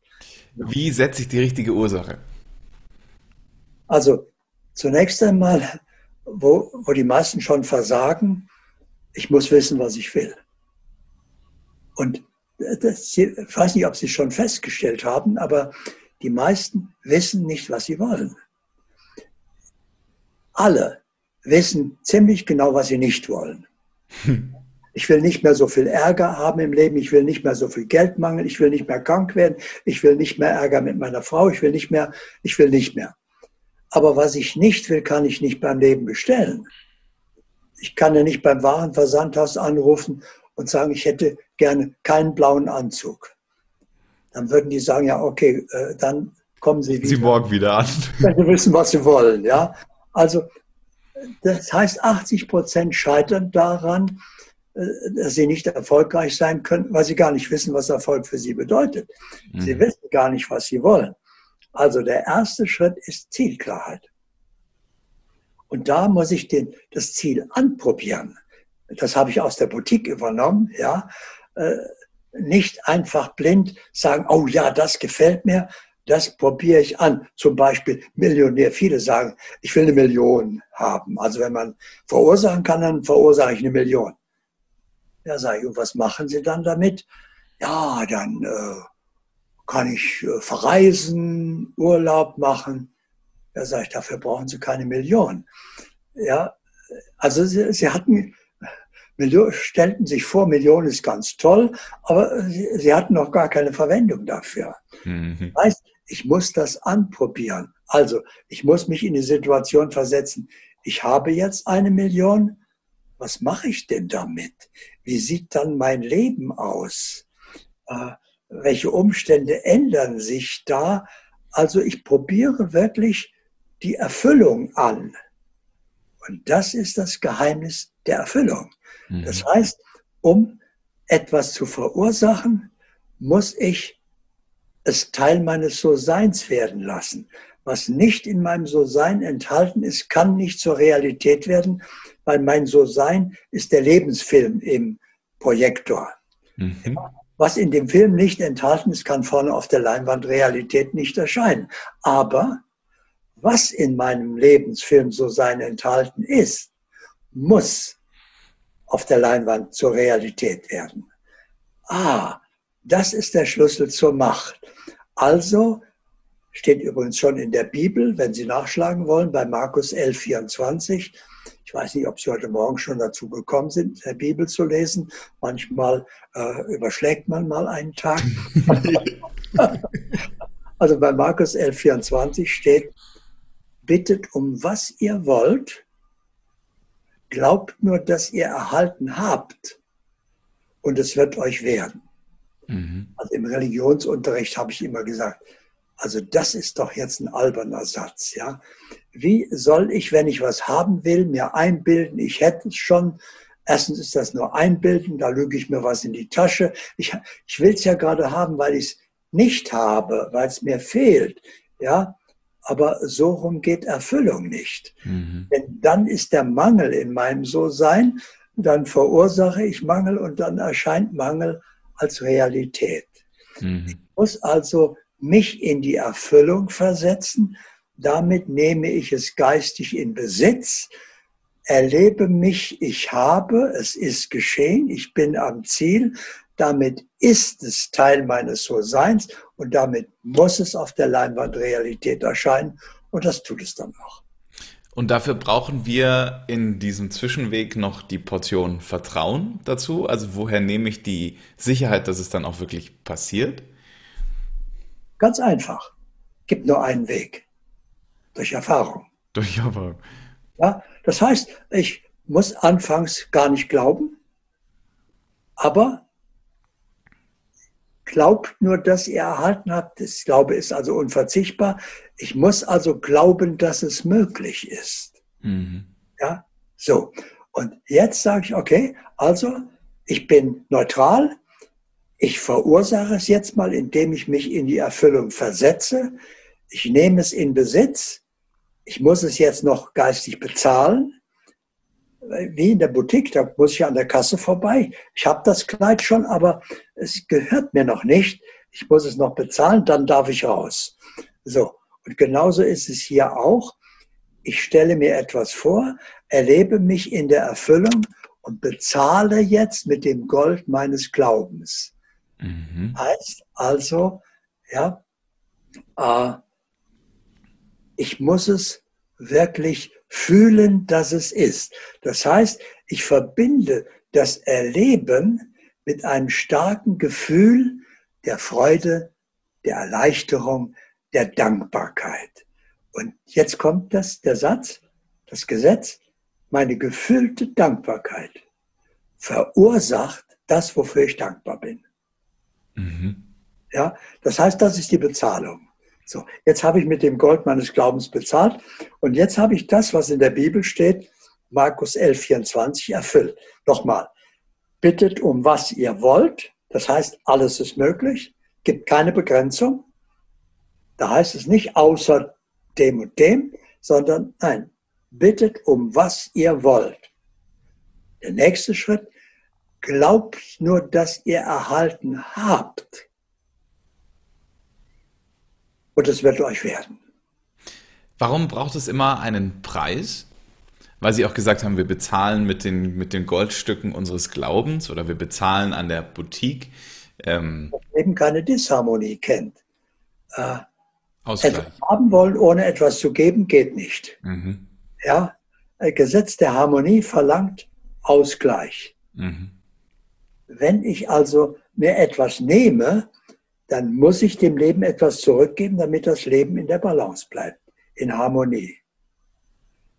Wie setze ich die richtige Ursache? Also zunächst einmal, wo, wo die meisten schon versagen, ich muss wissen, was ich will. Und das, ich weiß nicht, ob Sie es schon festgestellt haben, aber die meisten wissen nicht, was sie wollen. Alle wissen ziemlich genau, was sie nicht wollen. Hm. Ich will nicht mehr so viel Ärger haben im Leben. Ich will nicht mehr so viel Geld mangeln. Ich will nicht mehr krank werden. Ich will nicht mehr Ärger mit meiner Frau. Ich will nicht mehr. Ich will nicht mehr. Aber was ich nicht will, kann ich nicht beim Leben bestellen. Ich kann ja nicht beim Warenversandhaus anrufen und sagen, ich hätte gerne keinen blauen Anzug. Dann würden die sagen, ja, okay, äh, dann kommen Sie wieder. Sie morgen wieder an. Wenn Sie wissen, was Sie wollen, ja. Also, das heißt, 80 Prozent scheitern daran, äh, dass sie nicht erfolgreich sein können, weil sie gar nicht wissen, was Erfolg für sie bedeutet. Mhm. Sie wissen gar nicht, was sie wollen. Also der erste Schritt ist Zielklarheit. Und da muss ich den, das Ziel anprobieren. Das habe ich aus der Boutique übernommen, ja. Äh, nicht einfach blind sagen, oh ja, das gefällt mir, das probiere ich an. Zum Beispiel Millionär. Viele sagen, ich will eine Million haben. Also wenn man verursachen kann, dann verursache ich eine Million. Ja, sage ich, und was machen Sie dann damit? Ja, dann äh, kann ich äh, verreisen, Urlaub machen. Ja, sage ich, dafür brauchen Sie keine Million. Ja, also Sie, Sie hatten, Stellten sich vor, Millionen ist ganz toll, aber Sie, Sie hatten noch gar keine Verwendung dafür. Mhm. Heißt, ich muss das anprobieren. Also, ich muss mich in die Situation versetzen. Ich habe jetzt eine Million, was mache ich denn damit? Wie sieht dann mein Leben aus? Äh, welche Umstände ändern sich da? Also ich probiere wirklich die Erfüllung an. Und das ist das Geheimnis der Erfüllung. Mhm. Das heißt, um etwas zu verursachen, muss ich es Teil meines So-Seins werden lassen. Was nicht in meinem So-Sein enthalten ist, kann nicht zur Realität werden, weil mein So-Sein ist der Lebensfilm im Projektor. Mhm. Was in dem Film nicht enthalten ist, kann vorne auf der Leinwand Realität nicht erscheinen. Aber was in meinem Lebensfilm So-Sein enthalten ist, muss auf der Leinwand zur Realität werden. Ah, das ist der Schlüssel zur Macht. Also steht übrigens schon in der Bibel, wenn Sie nachschlagen wollen, bei Markus 11, 24. Ich weiß nicht, ob Sie heute Morgen schon dazu gekommen sind, der Bibel zu lesen. Manchmal äh, überschlägt man mal einen Tag. <laughs> Also bei Markus 11,24 steht, bittet um was ihr wollt, glaubt nur, dass ihr erhalten habt und es wird euch werden. Mhm. Also im Religionsunterricht habe ich immer gesagt, also das ist doch jetzt ein alberner Satz, ja. Wie soll ich, wenn ich was haben will, mir einbilden, ich hätte es schon? Erstens ist das nur einbilden, da lüge ich mir was in die Tasche. Ich, ich will es ja gerade haben, weil ich es nicht habe, weil es mir fehlt, ja. Aber so rum geht Erfüllung nicht. Mhm. Denn dann ist der Mangel in meinem So-Sein, dann verursache ich Mangel und dann erscheint Mangel als Realität. Mhm. Ich muss also mich in die Erfüllung versetzen. Damit nehme ich es geistig in Besitz, erlebe mich, ich habe, es ist geschehen, ich bin am Ziel, damit ist es Teil meines So-Seins und damit muss es auf der Leinwand Realität erscheinen und das tut es dann auch. Und dafür brauchen wir in diesem Zwischenweg noch die Portion Vertrauen dazu. Also woher nehme ich die Sicherheit, dass es dann auch wirklich passiert? Ganz einfach. Gibt nur einen Weg. Durch Erfahrung. Durch Erfahrung. Ja, das heißt, ich muss anfangs gar nicht glauben, aber glaubt nur, dass ihr erhalten habt. Das Glaube ist also unverzichtbar. Ich muss also glauben, dass es möglich ist. Mhm. Ja, so. Und jetzt sage ich, okay, also ich bin neutral, ich verursache es jetzt mal, indem ich mich in die Erfüllung versetze. Ich nehme es in Besitz. Ich muss es jetzt noch geistig bezahlen. Wie in der Boutique, da muss ich an der Kasse vorbei. Ich habe das Kleid schon, aber es gehört mir noch nicht. Ich muss es noch bezahlen, dann darf ich raus. So. Und genauso ist es hier auch. Ich stelle mir etwas vor, erlebe mich in der Erfüllung und bezahle jetzt mit dem Gold meines Glaubens. Mhm. Heißt also, ja, äh, ich muss es wirklich fühlen, dass es ist. Das heißt, ich verbinde das Erleben mit einem starken Gefühl der Freude, der Erleichterung, der Dankbarkeit. Und jetzt kommt das, der Satz, das Gesetz, meine gefüllte Dankbarkeit verursacht das, wofür ich dankbar bin. Mhm. Ja, das heißt, das ist die Bezahlung. So, jetzt habe ich mit dem Gold meines Glaubens bezahlt und jetzt habe ich das, was in der Bibel steht, Markus 11, 24 erfüllt. Nochmal, bittet um was ihr wollt, das heißt, alles ist möglich, gibt keine Begrenzung. Da heißt es nicht außer dem und dem, sondern nein, bittet um was ihr wollt. Der nächste Schritt, Glaubt nur, dass ihr erhalten habt. Und es wird euch werden. Warum braucht es immer einen Preis? Weil Sie auch gesagt haben, wir bezahlen mit den, mit den Goldstücken unseres Glaubens oder wir bezahlen an der Boutique. Ähm, das Leben keine Disharmonie kennt. Äh, Etwas haben wollen, ohne etwas zu geben, geht nicht. Mhm. Ja, Gesetz der Harmonie verlangt Ausgleich. Mhm. Wenn ich also mir etwas nehme, dann muss ich dem Leben etwas zurückgeben, damit das Leben in der Balance bleibt, in Harmonie.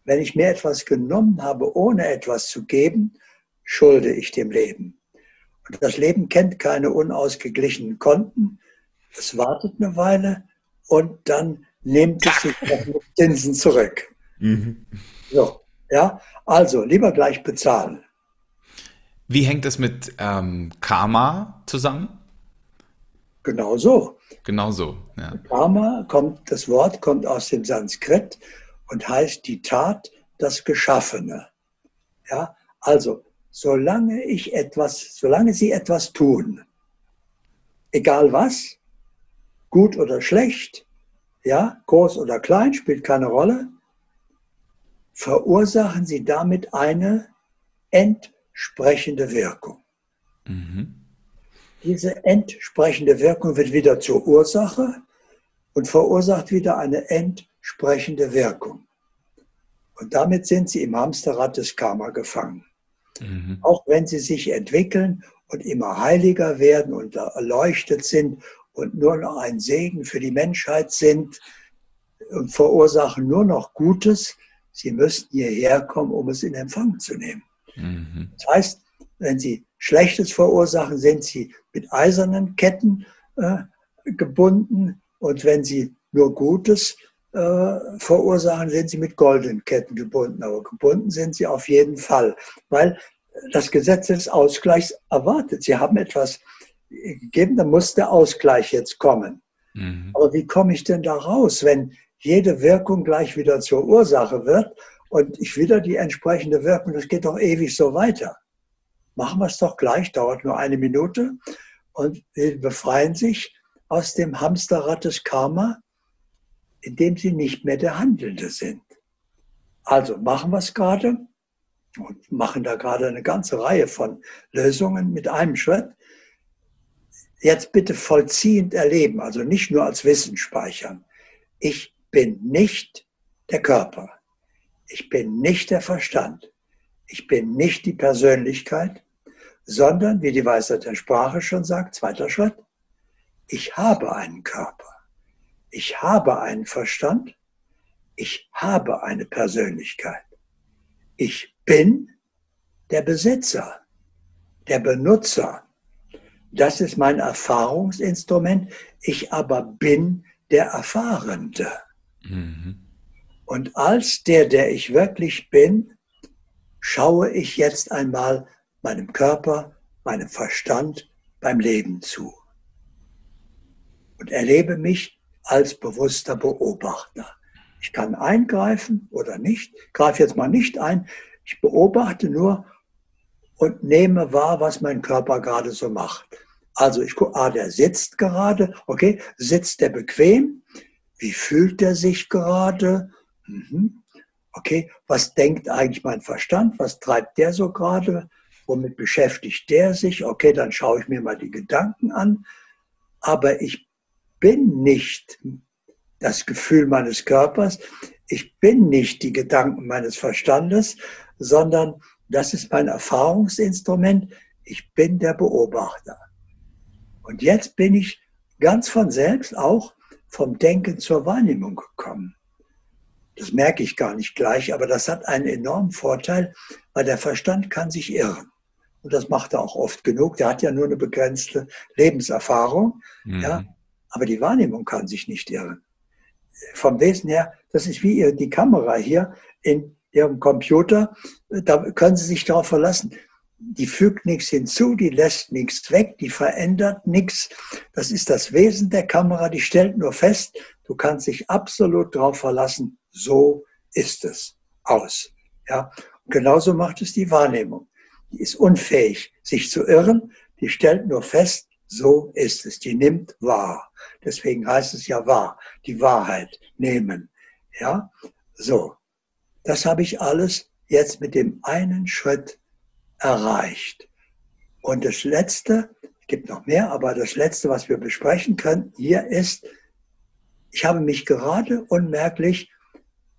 Wenn ich mir etwas genommen habe, ohne etwas zu geben, schulde ich dem Leben. Und das Leben kennt keine unausgeglichenen Konten. Es wartet eine Weile und dann nimmt es sich mit Zinsen zurück. Mhm. So, ja, also lieber gleich bezahlen. Wie hängt es mit ähm, Karma zusammen? Genau so. Genau so. Ja. Karma kommt, das Wort kommt aus dem Sanskrit und heißt die Tat, das Geschaffene. Ja, also solange ich etwas, solange Sie etwas tun, egal was, gut oder schlecht, ja, groß oder klein, spielt keine Rolle, verursachen Sie damit eine Ent entsprechende Wirkung. Mhm. Diese entsprechende Wirkung wird wieder zur Ursache und verursacht wieder eine entsprechende Wirkung. Und damit sind sie im Hamsterrad des Karma gefangen. Mhm. Auch wenn sie sich entwickeln und immer heiliger werden und erleuchtet sind und nur noch ein Segen für die Menschheit sind und verursachen nur noch Gutes, sie müssten hierher kommen, um es in Empfang zu nehmen. Mhm. Das heißt, wenn sie Schlechtes verursachen, sind sie mit eisernen Ketten äh, gebunden und wenn sie nur Gutes äh, verursachen, sind sie mit goldenen Ketten gebunden. Aber gebunden sind sie auf jeden Fall, weil das Gesetz des Ausgleichs erwartet. Sie haben etwas gegeben, dann muss der Ausgleich jetzt kommen. Mhm. Aber wie komme ich denn da raus, wenn jede Wirkung gleich wieder zur Ursache wird und ich wieder die entsprechende Wirkung, das geht doch ewig so weiter. Machen wir es doch gleich, dauert nur eine Minute und wir befreien sich aus dem Hamsterrad des Karma, indem sie nicht mehr der Handelnde sind. Also machen wir es gerade und machen da gerade eine ganze Reihe von Lösungen mit einem Schritt. Jetzt bitte vollziehend erleben, also nicht nur als Wissen speichern. Ich bin nicht der Körper. Ich bin nicht der Verstand. Ich bin nicht die Persönlichkeit, sondern, wie die Weisheit der Sprache schon sagt, zweiter Schritt, ich habe einen Körper. Ich habe einen Verstand. Ich habe eine Persönlichkeit. Ich bin der Besitzer, der Benutzer. Das ist mein Erfahrungsinstrument. Ich aber bin der Erfahrende. Mhm. Und als der, der ich wirklich bin, schaue ich jetzt einmal meinem Körper, meinem Verstand beim Leben zu und erlebe mich als bewusster Beobachter. Ich kann eingreifen oder nicht. Ich greife jetzt mal nicht ein. Ich beobachte nur und nehme wahr, was mein Körper gerade so macht. Also ich gucke, ah, der sitzt gerade. Okay, sitzt der bequem? Wie fühlt der sich gerade? Mhm. Okay, was denkt eigentlich mein Verstand? Was treibt der so gerade? Womit beschäftigt der sich? Okay, dann schaue ich mir mal die Gedanken an. Aber ich bin nicht das Gefühl meines Körpers. Ich bin nicht die Gedanken meines Verstandes, sondern das ist mein Erfahrungsinstrument. Ich bin der Beobachter. Und jetzt bin ich ganz von selbst auch vom Denken zur Wahrnehmung gekommen. Das merke ich gar nicht gleich, aber das hat einen enormen Vorteil, weil der Verstand kann sich irren. Und das macht er auch oft genug. Der hat ja nur eine begrenzte Lebenserfahrung. Mhm. Ja, aber die Wahrnehmung kann sich nicht irren. Vom Wesen her, das ist wie die Kamera hier in Ihrem Computer. Da können Sie sich darauf verlassen die fügt nichts hinzu, die lässt nichts weg, die verändert nichts. Das ist das Wesen der Kamera, die stellt nur fest, du kannst dich absolut darauf verlassen, so ist es aus. Ja? Und genauso macht es die Wahrnehmung. Die ist unfähig, sich zu irren, die stellt nur fest, so ist es, die nimmt wahr. Deswegen heißt es ja wahr, die Wahrheit nehmen. Ja, so. Das habe ich alles jetzt mit dem einen Schritt erreicht. Und das Letzte, es gibt noch mehr, aber das Letzte, was wir besprechen können hier ist, ich habe mich gerade unmerklich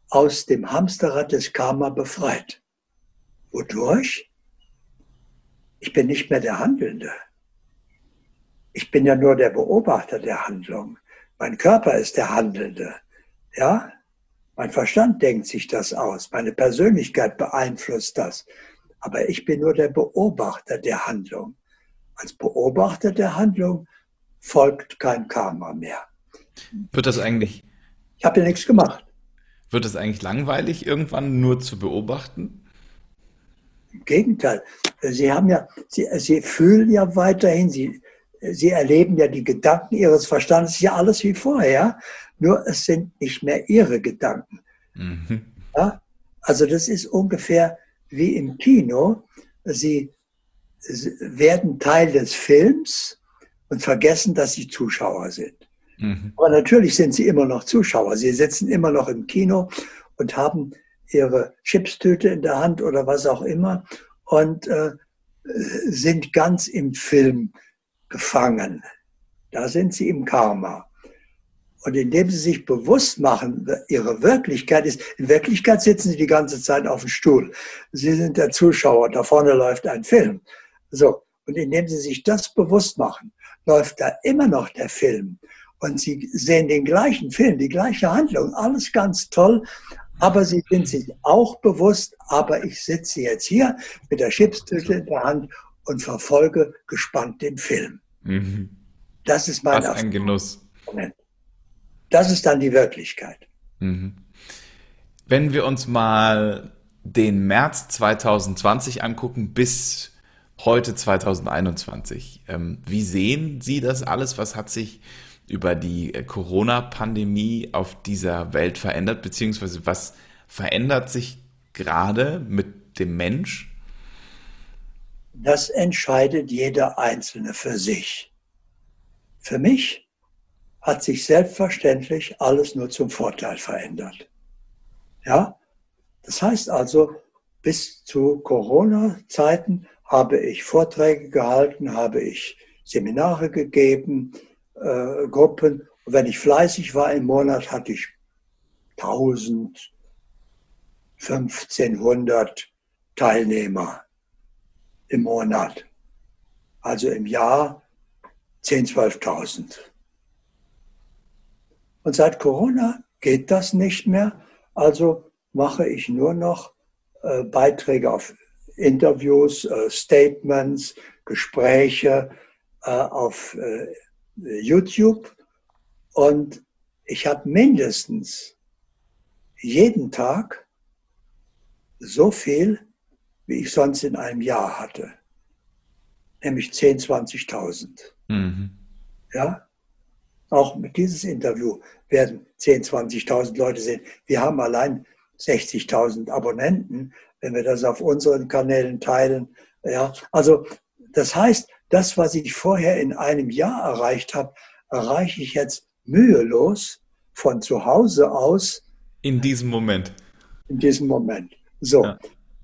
aus dem Hamsterrad des Karma befreit. Wodurch? Ich bin nicht mehr der Handelnde. Ich bin ja nur der Beobachter der Handlung. Mein Körper ist der Handelnde. Ja? Mein Verstand denkt sich das aus. Meine Persönlichkeit beeinflusst das aber ich bin nur der Beobachter der Handlung. Als Beobachter der Handlung folgt kein Karma mehr. Wird das eigentlich? Ich habe ja nichts gemacht. Wird es eigentlich langweilig, irgendwann nur zu beobachten? Im Gegenteil. Sie haben ja, Sie, Sie fühlen ja weiterhin, Sie, Sie erleben ja die Gedanken Ihres Verstandes, ja alles wie vorher, nur es sind nicht mehr Ihre Gedanken. Mhm. Ja? Also das ist ungefähr wie im Kino. Sie werden Teil des Films und vergessen, dass sie Zuschauer sind. Mhm. Aber natürlich sind sie immer noch Zuschauer. Sie sitzen immer noch im Kino und haben ihre Chipstüte in der Hand oder was auch immer und äh, sind ganz im Film gefangen. Da sind sie im Karma. Und indem sie sich bewusst machen, ihre Wirklichkeit ist, in Wirklichkeit sitzen sie die ganze Zeit auf dem Stuhl. Sie sind der Zuschauer, da vorne läuft ein Film. So. Und indem sie sich das bewusst machen, läuft da immer noch der Film. Und Sie sehen den gleichen Film, die gleiche Handlung, alles ganz toll. Aber Sie sind sich auch bewusst, aber ich sitze jetzt hier mit der Chipstüte in der Hand und verfolge gespannt den Film. Mhm. Das ist mein Was ein Genuss. Das ist dann die Wirklichkeit. Mhm. Wenn wir uns mal den März 2020 angucken bis heute 2021, ähm, wie sehen Sie das alles? Was hat sich über die äh, Corona-Pandemie auf dieser Welt verändert? Beziehungsweise was verändert sich gerade mit dem Mensch? Das entscheidet jeder Einzelne für sich. Für mich hat sich selbstverständlich alles nur zum Vorteil verändert. Ja, das heißt also, bis zu Corona-Zeiten habe ich Vorträge gehalten, habe ich Seminare gegeben, äh, Gruppen. Und wenn ich fleißig war im Monat, hatte ich 1000, 1500 Teilnehmer im Monat. Also im Jahr 10.000, 12.000. Und seit Corona geht das nicht mehr. Also mache ich nur noch äh, Beiträge auf Interviews, äh, Statements, Gespräche äh, auf äh, YouTube. Und ich habe mindestens jeden Tag so viel, wie ich sonst in einem Jahr hatte. Nämlich 10.000, 20.000. Mhm. Ja? Auch mit dieses Interview werden 10.000, 20.000 Leute sehen. Wir haben allein 60.000 Abonnenten, wenn wir das auf unseren Kanälen teilen. Ja, also das heißt, das, was ich vorher in einem Jahr erreicht habe, erreiche ich jetzt mühelos von zu Hause aus. In diesem Moment. In diesem Moment. So. Ja.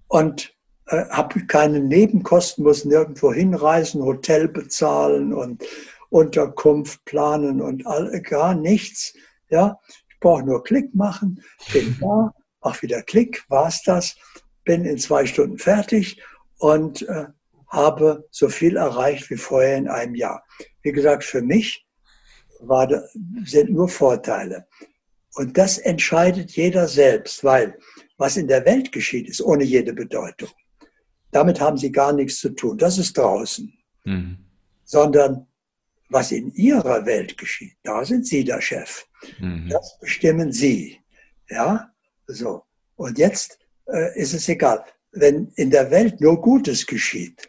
Und äh, habe keine Nebenkosten, muss nirgendwo hinreisen, Hotel bezahlen und Unterkunft planen und all, gar nichts. Ja, ich brauche nur Klick machen, bin <laughs> da, mach wieder Klick, war's das, bin in zwei Stunden fertig und äh, habe so viel erreicht wie vorher in einem Jahr. Wie gesagt, für mich war, sind nur Vorteile. Und das entscheidet jeder selbst, weil was in der Welt geschieht, ist ohne jede Bedeutung. Damit haben sie gar nichts zu tun. Das ist draußen. Mhm. Sondern was in ihrer Welt geschieht, da sind sie der Chef. Mhm. Das bestimmen sie. Ja, so. Und jetzt äh, ist es egal. Wenn in der Welt nur Gutes geschieht,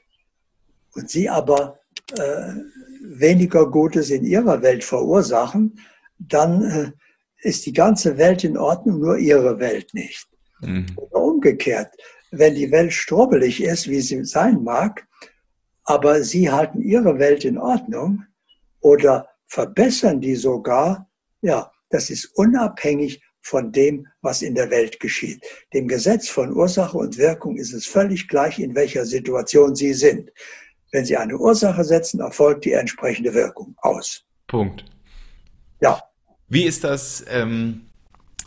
und sie aber äh, weniger Gutes in ihrer Welt verursachen, dann äh, ist die ganze Welt in Ordnung, nur ihre Welt nicht. Mhm. Oder umgekehrt, wenn die Welt strubbelig ist, wie sie sein mag, aber sie halten ihre Welt in Ordnung oder verbessern die sogar, ja, das ist unabhängig von dem, was in der Welt geschieht. Dem Gesetz von Ursache und Wirkung ist es völlig gleich, in welcher Situation sie sind. Wenn Sie eine Ursache setzen, erfolgt die entsprechende Wirkung aus. Punkt. Ja. Wie ist das, ähm,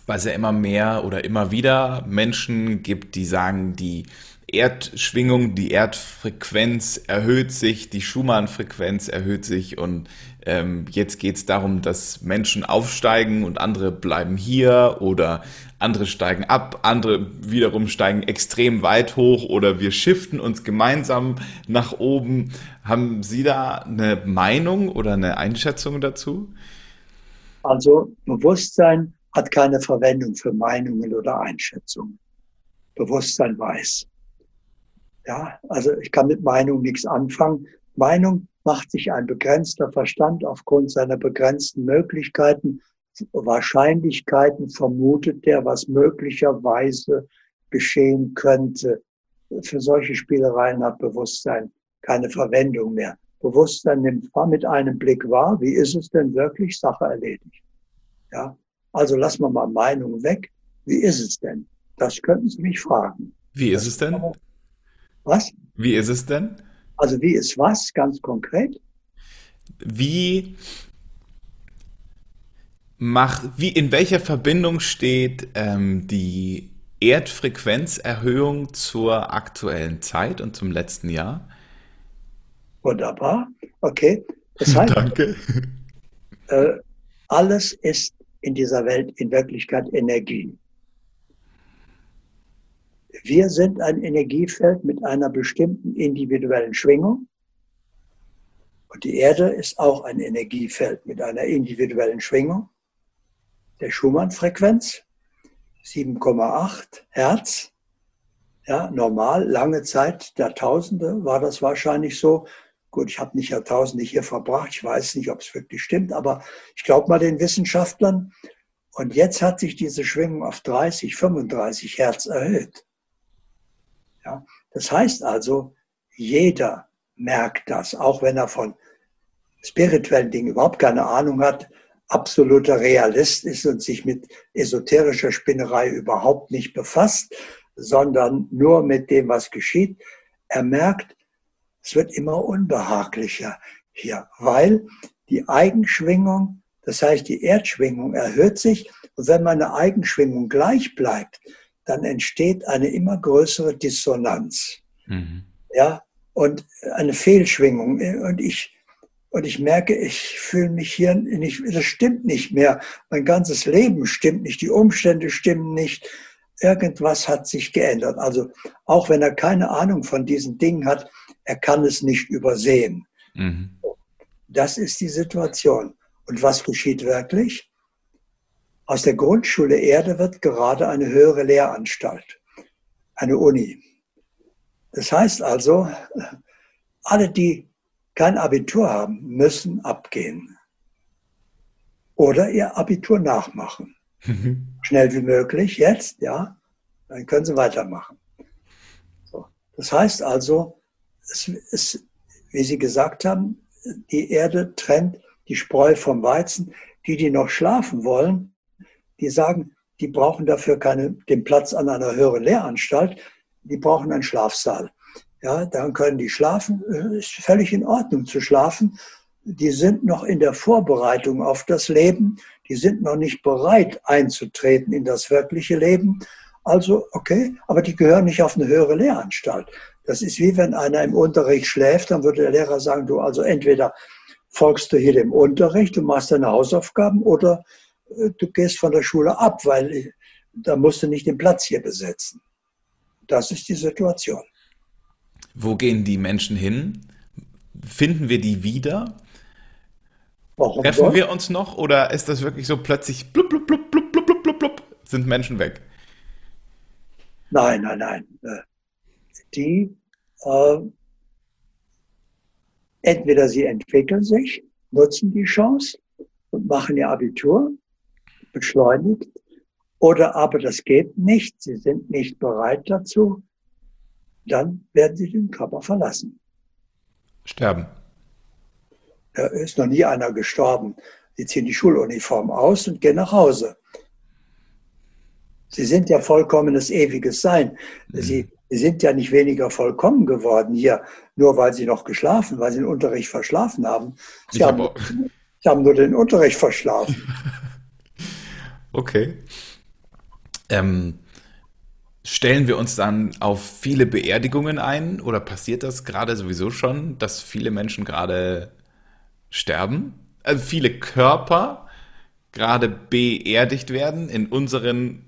weil es ja immer mehr oder immer wieder Menschen gibt, die sagen, die Erdschwingung, die Erdfrequenz erhöht sich, die Schumann-Frequenz erhöht sich und ähm, jetzt geht es darum, dass Menschen aufsteigen und andere bleiben hier oder andere steigen ab, andere wiederum steigen extrem weit hoch oder wir shiften uns gemeinsam nach oben. Haben Sie da eine Meinung oder eine Einschätzung dazu? Also Bewusstsein hat keine Verwendung für Meinungen oder Einschätzungen. Bewusstsein weiß. Ja, also ich kann mit Meinung nichts anfangen. Meinung macht sich ein begrenzter Verstand aufgrund seiner begrenzten Möglichkeiten Wahrscheinlichkeiten vermutet der, was möglicherweise geschehen könnte. Für solche Spielereien hat Bewusstsein keine Verwendung mehr. Bewusstsein nimmt mit einem Blick wahr, wie ist es denn wirklich, Sache erledigt. Ja, also lassen wir mal Meinungen weg. Wie ist es denn? Das könnten Sie mich fragen. Wie ist es denn? Was? Wie ist es denn? Also wie ist was ganz konkret? Wie mach, wie, in welcher Verbindung steht ähm, die Erdfrequenzerhöhung zur aktuellen Zeit und zum letzten Jahr? Wunderbar. Okay. Das heißt, <laughs> Danke. Äh, alles ist in dieser Welt in Wirklichkeit Energie. Wir sind ein Energiefeld mit einer bestimmten individuellen Schwingung. Und die Erde ist auch ein Energiefeld mit einer individuellen Schwingung. Der Schumann-Frequenz 7,8 Hertz. Ja, normal, lange Zeit, Jahrtausende war das wahrscheinlich so. Gut, ich habe nicht Jahrtausende hier verbracht, ich weiß nicht, ob es wirklich stimmt, aber ich glaube mal den Wissenschaftlern. Und jetzt hat sich diese Schwingung auf 30, 35 Hertz erhöht. Ja, das heißt also, jeder merkt das, auch wenn er von spirituellen Dingen überhaupt keine Ahnung hat, absoluter Realist ist und sich mit esoterischer Spinnerei überhaupt nicht befasst, sondern nur mit dem, was geschieht. Er merkt, es wird immer unbehaglicher hier, weil die Eigenschwingung, das heißt die Erdschwingung erhöht sich und wenn meine Eigenschwingung gleich bleibt, dann entsteht eine immer größere Dissonanz. Mhm. Ja, und eine Fehlschwingung. Und ich, und ich merke, ich fühle mich hier nicht, das stimmt nicht mehr. Mein ganzes Leben stimmt nicht, die Umstände stimmen nicht. Irgendwas hat sich geändert. Also auch wenn er keine Ahnung von diesen Dingen hat, er kann es nicht übersehen. Mhm. Das ist die Situation. Und was geschieht wirklich? Aus der Grundschule Erde wird gerade eine höhere Lehranstalt, eine Uni. Das heißt also, alle, die kein Abitur haben, müssen abgehen oder ihr Abitur nachmachen. Mhm. Schnell wie möglich, jetzt, ja, dann können sie weitermachen. So. Das heißt also, es ist, wie Sie gesagt haben, die Erde trennt die Spreu vom Weizen. Die, die noch schlafen wollen, die sagen, die brauchen dafür keine, den Platz an einer höheren Lehranstalt, die brauchen einen Schlafsaal. Ja, dann können die schlafen, ist völlig in Ordnung zu schlafen. Die sind noch in der Vorbereitung auf das Leben, die sind noch nicht bereit einzutreten in das wirkliche Leben. Also, okay, aber die gehören nicht auf eine höhere Lehranstalt. Das ist wie wenn einer im Unterricht schläft, dann würde der Lehrer sagen, du also entweder folgst du hier dem Unterricht und machst deine Hausaufgaben oder du gehst von der Schule ab, weil äh, da musst du nicht den Platz hier besetzen. Das ist die Situation. Wo gehen die Menschen hin? Finden wir die wieder? Warum Treffen dort? wir uns noch oder ist das wirklich so plötzlich blub, blub, blub, blub, blub, blub, blub, blub, sind Menschen weg? Nein, nein, nein. Äh, die äh, entweder sie entwickeln sich, nutzen die Chance und machen ihr Abitur beschleunigt. Oder aber das geht nicht, sie sind nicht bereit dazu, dann werden sie den Körper verlassen. Sterben. Da ist noch nie einer gestorben. Sie ziehen die Schuluniform aus und gehen nach Hause. Sie sind ja vollkommenes ewiges Sein. Mhm. Sie, sind ja nicht weniger vollkommen geworden hier, nur weil sie noch geschlafen, weil sie den Unterricht verschlafen haben. Sie, haben, sie haben nur den Unterricht verschlafen. <laughs> Okay. Ähm, stellen wir uns dann auf viele Beerdigungen ein oder passiert das gerade sowieso schon, dass viele Menschen gerade sterben? Also viele Körper gerade beerdigt werden in unseren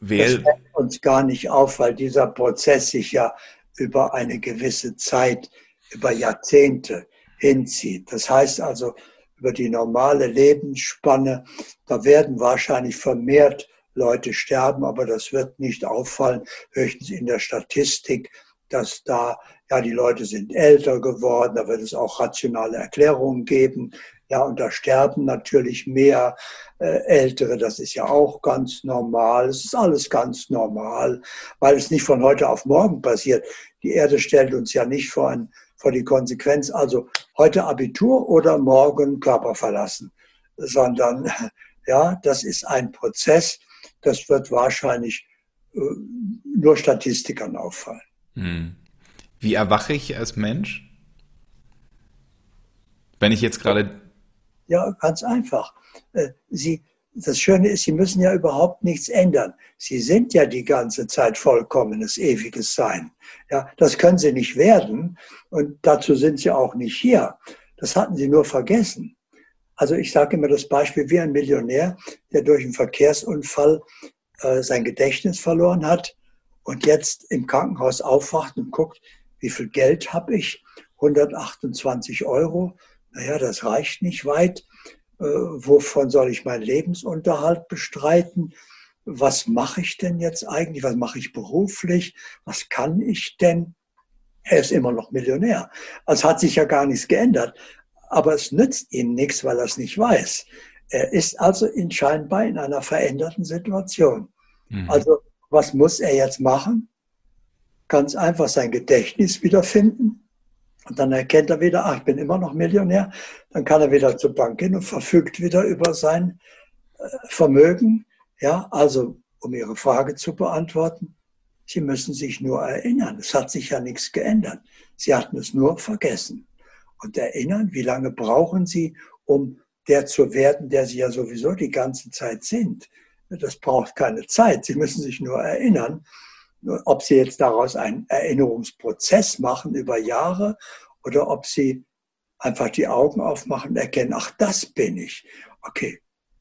Wähl. Das fällt uns gar nicht auf, weil dieser Prozess sich ja über eine gewisse Zeit, über Jahrzehnte hinzieht. Das heißt also, über die normale Lebensspanne. Da werden wahrscheinlich vermehrt Leute sterben, aber das wird nicht auffallen, höchstens in der Statistik, dass da, ja, die Leute sind älter geworden, da wird es auch rationale Erklärungen geben. Ja, und da sterben natürlich mehr äh, Ältere, das ist ja auch ganz normal. Es ist alles ganz normal, weil es nicht von heute auf morgen passiert. Die Erde stellt uns ja nicht vor ein vor die Konsequenz, also heute Abitur oder morgen Körper verlassen, sondern <laughs> ja, das ist ein Prozess, das wird wahrscheinlich äh, nur Statistikern auffallen. Hm. Wie erwache ich als Mensch? Wenn ich jetzt gerade. Ja, ganz einfach. Äh, Sie, das Schöne ist, Sie müssen ja überhaupt nichts ändern. Sie sind ja die ganze Zeit vollkommenes, ewiges Sein. Ja, das können Sie nicht werden und dazu sind Sie auch nicht hier. Das hatten sie nur vergessen. Also ich sage immer das Beispiel wie ein Millionär, der durch einen Verkehrsunfall äh, sein Gedächtnis verloren hat und jetzt im Krankenhaus aufwacht und guckt, wie viel Geld habe ich? 128 Euro. Naja, das reicht nicht weit. Äh, wovon soll ich meinen Lebensunterhalt bestreiten? Was mache ich denn jetzt eigentlich? Was mache ich beruflich? Was kann ich denn? Er ist immer noch Millionär. Also hat sich ja gar nichts geändert aber es nützt ihm nichts, weil er es nicht weiß. Er ist also in scheinbar in einer veränderten Situation. Mhm. Also was muss er jetzt machen? Ganz einfach sein Gedächtnis wiederfinden. Und dann erkennt er wieder, ach, ich bin immer noch Millionär. Dann kann er wieder zur Bank gehen und verfügt wieder über sein äh, Vermögen. Ja, also um Ihre Frage zu beantworten, Sie müssen sich nur erinnern. Es hat sich ja nichts geändert. Sie hatten es nur vergessen und erinnern, wie lange brauchen Sie, um der zu werden, der Sie ja sowieso die ganze Zeit sind. Das braucht keine Zeit. Sie müssen sich nur erinnern. Ob Sie jetzt daraus einen Erinnerungsprozess machen über Jahre oder ob Sie einfach die Augen aufmachen und erkennen, ach, das bin ich. Okay,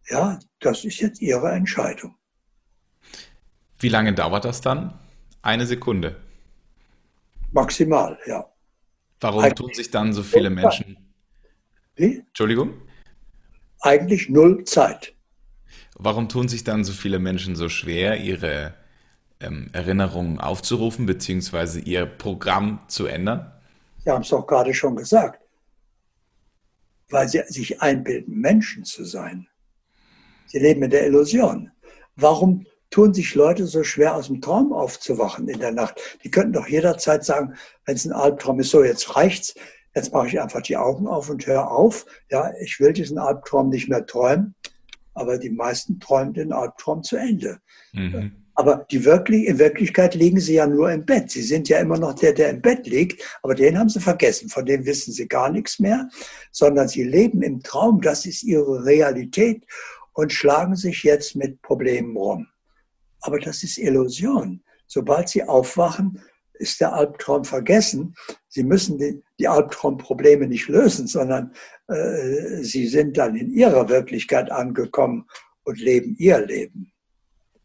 ja, das ist jetzt Ihre Entscheidung. Wie lange dauert das dann? Eine Sekunde. Maximal, ja. Warum Eigentlich tun sich dann so viele Menschen? Wie? Entschuldigung? Eigentlich null Zeit. Warum tun sich dann so viele Menschen so schwer, ihre ähm, Erinnerungen aufzurufen, beziehungsweise ihr Programm zu ändern? Sie haben es doch gerade schon gesagt. Weil sie sich einbilden, Menschen zu sein. Sie leben in der Illusion. Warum tun sich Leute so schwer, aus dem Traum aufzuwachen in der Nacht. Die könnten doch jederzeit sagen, wenn es ein Albtraum ist, so jetzt reicht's, jetzt mache ich einfach die Augen auf und höre auf. Ja, ich will diesen Albtraum nicht mehr träumen, aber die meisten träumen den Albtraum zu Ende. Mhm. Aber die wirklich, in Wirklichkeit liegen sie ja nur im Bett. Sie sind ja immer noch der, der im Bett liegt, aber den haben sie vergessen. Von dem wissen sie gar nichts mehr, sondern sie leben im Traum. Das ist ihre Realität und schlagen sich jetzt mit Problemen rum. Aber das ist Illusion. Sobald Sie aufwachen, ist der Albtraum vergessen. Sie müssen die, die Albtraumprobleme nicht lösen, sondern äh, Sie sind dann in Ihrer Wirklichkeit angekommen und leben Ihr Leben.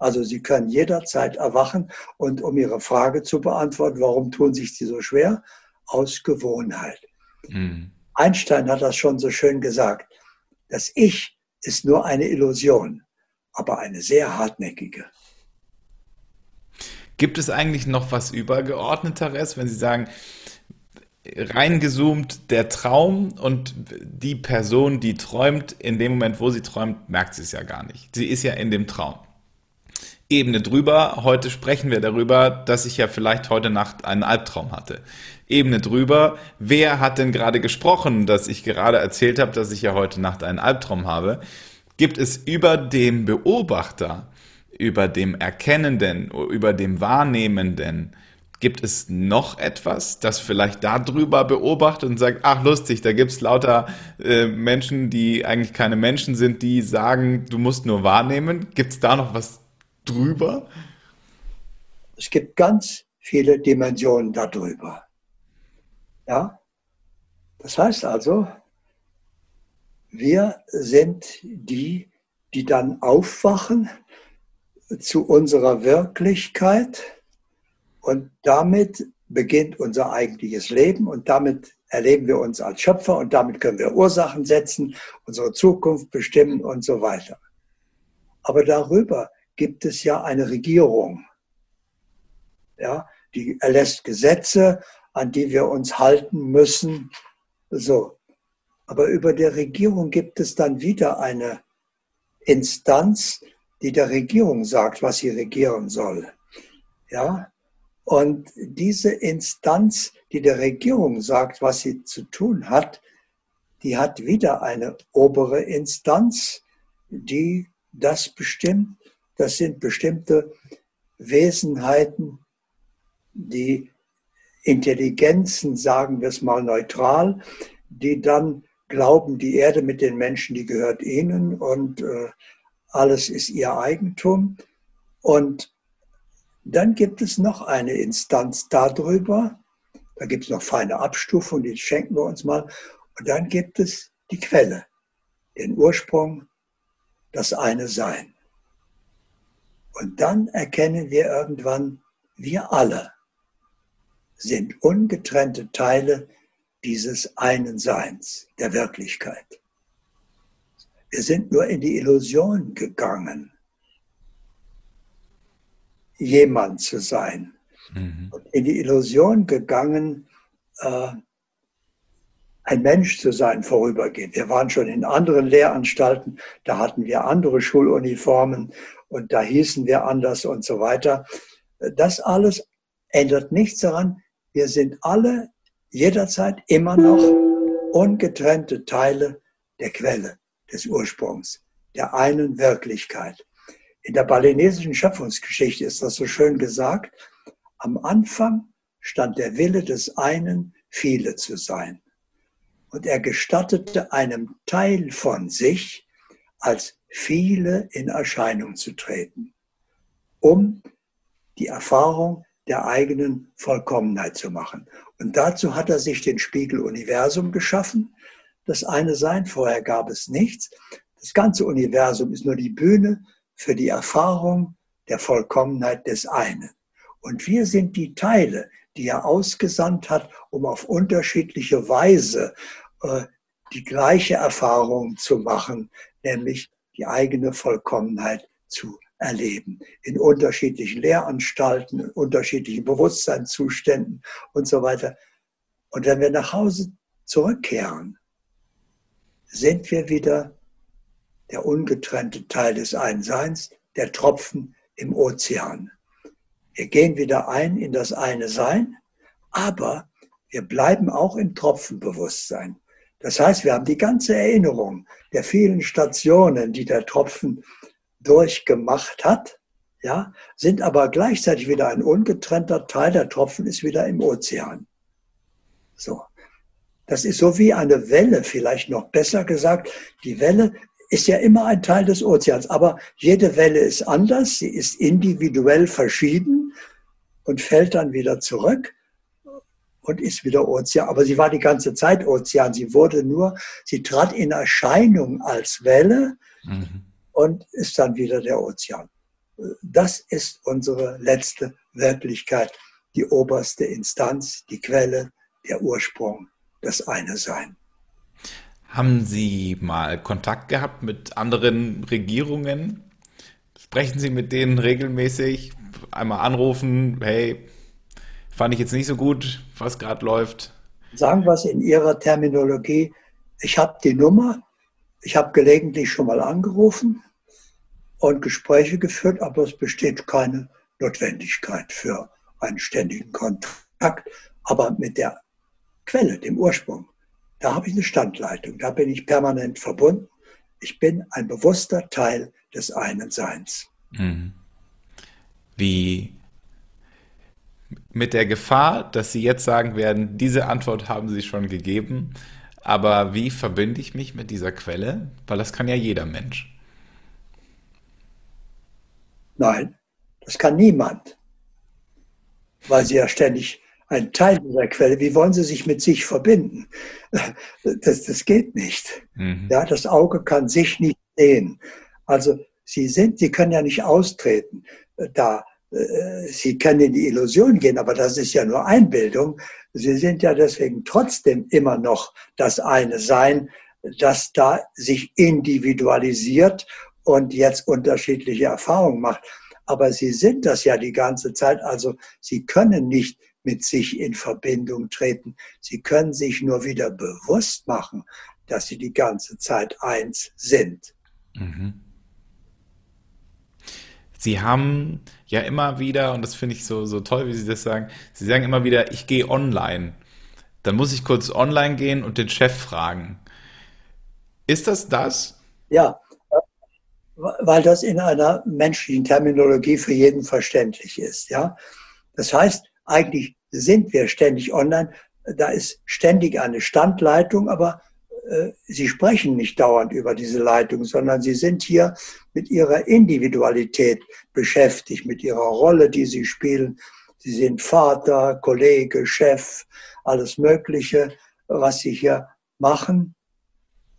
Also Sie können jederzeit erwachen und um Ihre Frage zu beantworten, warum tun sich die so schwer? Aus Gewohnheit. Mhm. Einstein hat das schon so schön gesagt. Das Ich ist nur eine Illusion, aber eine sehr hartnäckige. Gibt es eigentlich noch was übergeordneteres, wenn Sie sagen, reingezoomt der Traum und die Person, die träumt, in dem Moment, wo sie träumt, merkt sie es ja gar nicht. Sie ist ja in dem Traum. Ebene drüber, heute sprechen wir darüber, dass ich ja vielleicht heute Nacht einen Albtraum hatte. Ebene drüber, wer hat denn gerade gesprochen, dass ich gerade erzählt habe, dass ich ja heute Nacht einen Albtraum habe? Gibt es über dem Beobachter über dem Erkennenden, über dem Wahrnehmenden, gibt es noch etwas, das vielleicht darüber beobachtet und sagt, ach lustig, da gibt es lauter äh, Menschen, die eigentlich keine Menschen sind, die sagen, du musst nur wahrnehmen. Gibt es da noch was drüber? Es gibt ganz viele Dimensionen darüber. Ja? Das heißt also, wir sind die, die dann aufwachen zu unserer Wirklichkeit und damit beginnt unser eigentliches Leben und damit erleben wir uns als Schöpfer und damit können wir Ursachen setzen, unsere Zukunft bestimmen und so weiter. Aber darüber gibt es ja eine Regierung. Ja, die erlässt Gesetze, an die wir uns halten müssen. So. Aber über der Regierung gibt es dann wieder eine Instanz, die der Regierung sagt, was sie regieren soll. Ja? Und diese Instanz, die der Regierung sagt, was sie zu tun hat, die hat wieder eine obere Instanz, die das bestimmt. Das sind bestimmte Wesenheiten, die Intelligenzen, sagen wir es mal neutral, die dann glauben, die Erde mit den Menschen, die gehört ihnen und äh, alles ist ihr Eigentum. Und dann gibt es noch eine Instanz darüber, da gibt es noch feine Abstufungen, die schenken wir uns mal. Und dann gibt es die Quelle, den Ursprung, das eine Sein. Und dann erkennen wir irgendwann, wir alle sind ungetrennte Teile dieses einen Seins, der Wirklichkeit. Wir sind nur in die Illusion gegangen, jemand zu sein. Mhm. In die Illusion gegangen, äh, ein Mensch zu sein vorübergehend. Wir waren schon in anderen Lehranstalten, da hatten wir andere Schuluniformen und da hießen wir anders und so weiter. Das alles ändert nichts daran. Wir sind alle jederzeit immer noch ungetrennte Teile der Quelle, des Ursprungs, der einen Wirklichkeit. In der balinesischen Schöpfungsgeschichte ist das so schön gesagt. Am Anfang stand der Wille des einen, viele zu sein. Und er gestattete einem Teil von sich, als viele in Erscheinung zu treten, um die Erfahrung der eigenen Vollkommenheit zu machen. Und dazu hat er sich den Spiegel Universum geschaffen. Das eine Sein, vorher gab es nichts. Das ganze Universum ist nur die Bühne für die Erfahrung der Vollkommenheit des einen. Und wir sind die Teile, die er ausgesandt hat, um auf unterschiedliche Weise äh, die gleiche Erfahrung zu machen, nämlich die eigene Vollkommenheit zu erleben. In unterschiedlichen Lehranstalten, in unterschiedlichen Bewusstseinszuständen und so weiter. Und wenn wir nach Hause zurückkehren, sind wir wieder der ungetrennte Teil des Einseins, der Tropfen im Ozean. Wir gehen wieder ein in das eine Sein, aber wir bleiben auch im Tropfenbewusstsein. Das heißt, wir haben die ganze Erinnerung der vielen Stationen, die der Tropfen durchgemacht hat, ja, sind aber gleichzeitig wieder ein ungetrennter Teil. Der Tropfen ist wieder im Ozean. So. Das ist so wie eine Welle, vielleicht noch besser gesagt. Die Welle ist ja immer ein Teil des Ozeans, aber jede Welle ist anders, sie ist individuell verschieden und fällt dann wieder zurück und ist wieder Ozean. Aber sie war die ganze Zeit Ozean. Sie wurde nur, sie trat in Erscheinung als Welle mhm. und ist dann wieder der Ozean. Das ist unsere letzte Wirklichkeit, die oberste Instanz, die Quelle, der Ursprung, das eine Sein. Haben Sie mal Kontakt gehabt mit anderen Regierungen? Sprechen Sie mit denen regelmäßig? Einmal anrufen, hey, fand ich jetzt nicht so gut, was gerade läuft. Sagen wir es in Ihrer Terminologie, ich habe die Nummer, ich habe gelegentlich schon mal angerufen und Gespräche geführt, aber es besteht keine Notwendigkeit für einen ständigen Kontakt. Aber mit der Quelle, dem Ursprung, da habe ich eine Standleitung, da bin ich permanent verbunden. Ich bin ein bewusster Teil des einen Seins. Mhm. Wie mit der Gefahr, dass Sie jetzt sagen werden, diese Antwort haben Sie schon gegeben, aber wie verbinde ich mich mit dieser Quelle? Weil das kann ja jeder Mensch. Nein, das kann niemand, weil Sie ja ständig ein Teil dieser Quelle. Wie wollen Sie sich mit sich verbinden? Das, das geht nicht. Mhm. Ja, das Auge kann sich nicht sehen. Also Sie sind, Sie können ja nicht austreten. Da äh, Sie können in die Illusion gehen, aber das ist ja nur Einbildung. Sie sind ja deswegen trotzdem immer noch das eine Sein, das da sich individualisiert und jetzt unterschiedliche Erfahrungen macht. Aber Sie sind das ja die ganze Zeit. Also Sie können nicht mit sich in Verbindung treten. Sie können sich nur wieder bewusst machen, dass Sie die ganze Zeit eins sind. Mhm. Sie haben ja immer wieder, und das finde ich so, so toll, wie Sie das sagen, Sie sagen immer wieder, ich gehe online. Dann muss ich kurz online gehen und den Chef fragen. Ist das das? Ja, weil das in einer menschlichen Terminologie für jeden verständlich ist. Ja, das heißt, eigentlich sind wir ständig online. Da ist ständig eine Standleitung, aber äh, Sie sprechen nicht dauernd über diese Leitung, sondern Sie sind hier mit Ihrer Individualität beschäftigt, mit Ihrer Rolle, die Sie spielen. Sie sind Vater, Kollege, Chef, alles Mögliche, was Sie hier machen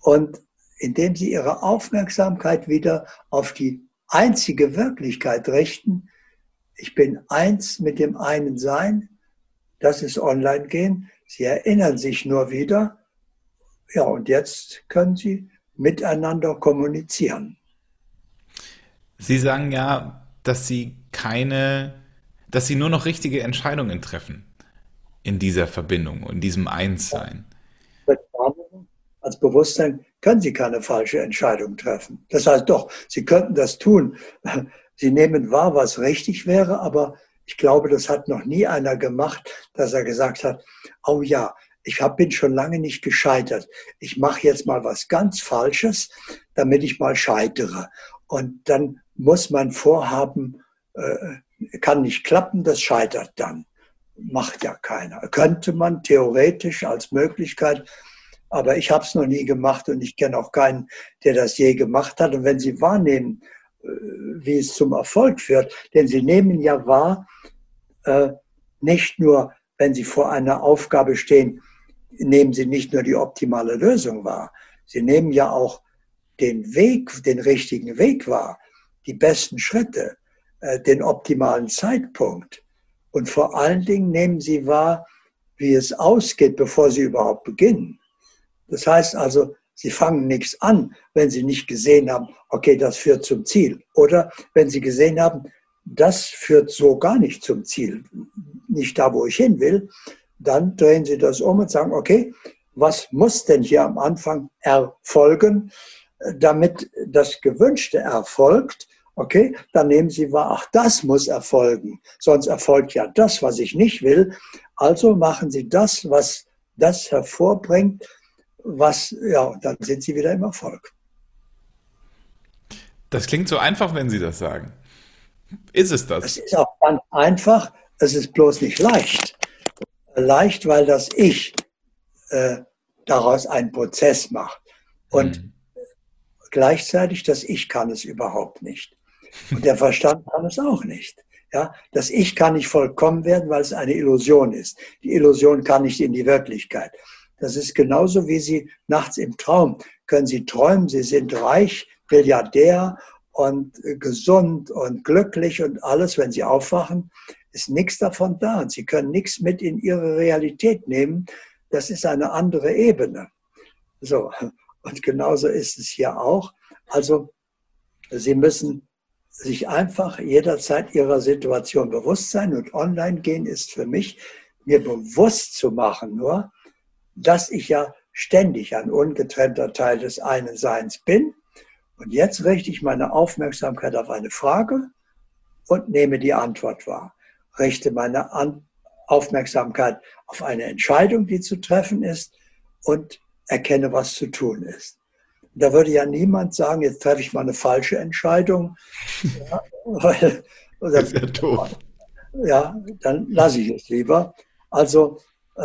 und indem sie ihre Aufmerksamkeit wieder auf die einzige Wirklichkeit richten, ich bin eins mit dem einen Sein, das ist Online-Gehen. Sie erinnern sich nur wieder, ja, und jetzt können Sie miteinander kommunizieren. Sie sagen ja, dass Sie keine, dass Sie nur noch richtige Entscheidungen treffen in dieser Verbindung, in diesem Einssein. Als Bewusstsein können Sie keine falsche Entscheidung treffen. Das heißt doch, Sie könnten das tun. Sie nehmen wahr, was richtig wäre, aber ich glaube, das hat noch nie einer gemacht, dass er gesagt hat, oh ja, ich hab, bin schon lange nicht gescheitert. Ich mache jetzt mal was ganz Falsches, damit ich mal scheitere. Und dann muss mein Vorhaben, äh, kann nicht klappen, das scheitert dann. Macht ja keiner. Könnte man theoretisch als Möglichkeit, aber ich habe es noch nie gemacht und ich kenne auch keinen, der das je gemacht hat. Und wenn Sie wahrnehmen, wie es zum Erfolg führt, denn Sie nehmen ja wahr, äh, nicht nur, wenn Sie vor einer Aufgabe stehen, nehmen Sie nicht nur die optimale Lösung wahr, Sie nehmen ja auch den Weg, den richtigen Weg wahr, die besten Schritte, äh, den optimalen Zeitpunkt. Und vor allen Dingen nehmen Sie wahr, wie es ausgeht, bevor Sie überhaupt beginnen. Das heißt also, Sie fangen nichts an, wenn Sie nicht gesehen haben, okay, das führt zum Ziel. Oder wenn Sie gesehen haben, das führt so gar nicht zum Ziel, nicht da, wo ich hin will, dann drehen Sie das um und sagen, okay, was muss denn hier am Anfang erfolgen, damit das Gewünschte erfolgt? Okay, dann nehmen Sie wahr, ach, das muss erfolgen, sonst erfolgt ja das, was ich nicht will. Also machen Sie das, was das hervorbringt, was, ja, dann sind Sie wieder im Erfolg. Das klingt so einfach, wenn Sie das sagen. Ist es das? Es ist auch ganz einfach, es ist bloß nicht leicht leicht, weil das Ich äh, daraus einen Prozess macht. Und mhm. gleichzeitig das Ich kann es überhaupt nicht. Und der Verstand kann es auch nicht. Ja, das Ich kann nicht vollkommen werden, weil es eine Illusion ist. Die Illusion kann nicht in die Wirklichkeit. Das ist genauso wie Sie nachts im Traum können Sie träumen, Sie sind reich, Milliardär und gesund und glücklich und alles, wenn Sie aufwachen ist nichts davon da. Und Sie können nichts mit in Ihre Realität nehmen. Das ist eine andere Ebene. So. Und genauso ist es hier auch. Also, Sie müssen sich einfach jederzeit Ihrer Situation bewusst sein. Und online gehen ist für mich, mir bewusst zu machen nur, dass ich ja ständig ein ungetrennter Teil des einen Seins bin. Und jetzt richte ich meine Aufmerksamkeit auf eine Frage und nehme die Antwort wahr richte meine An Aufmerksamkeit auf eine Entscheidung, die zu treffen ist und erkenne, was zu tun ist. Da würde ja niemand sagen, jetzt treffe ich mal eine falsche Entscheidung. <laughs> Ja, weil, das ist ja doof. Ja, dann lasse ich es lieber. Also,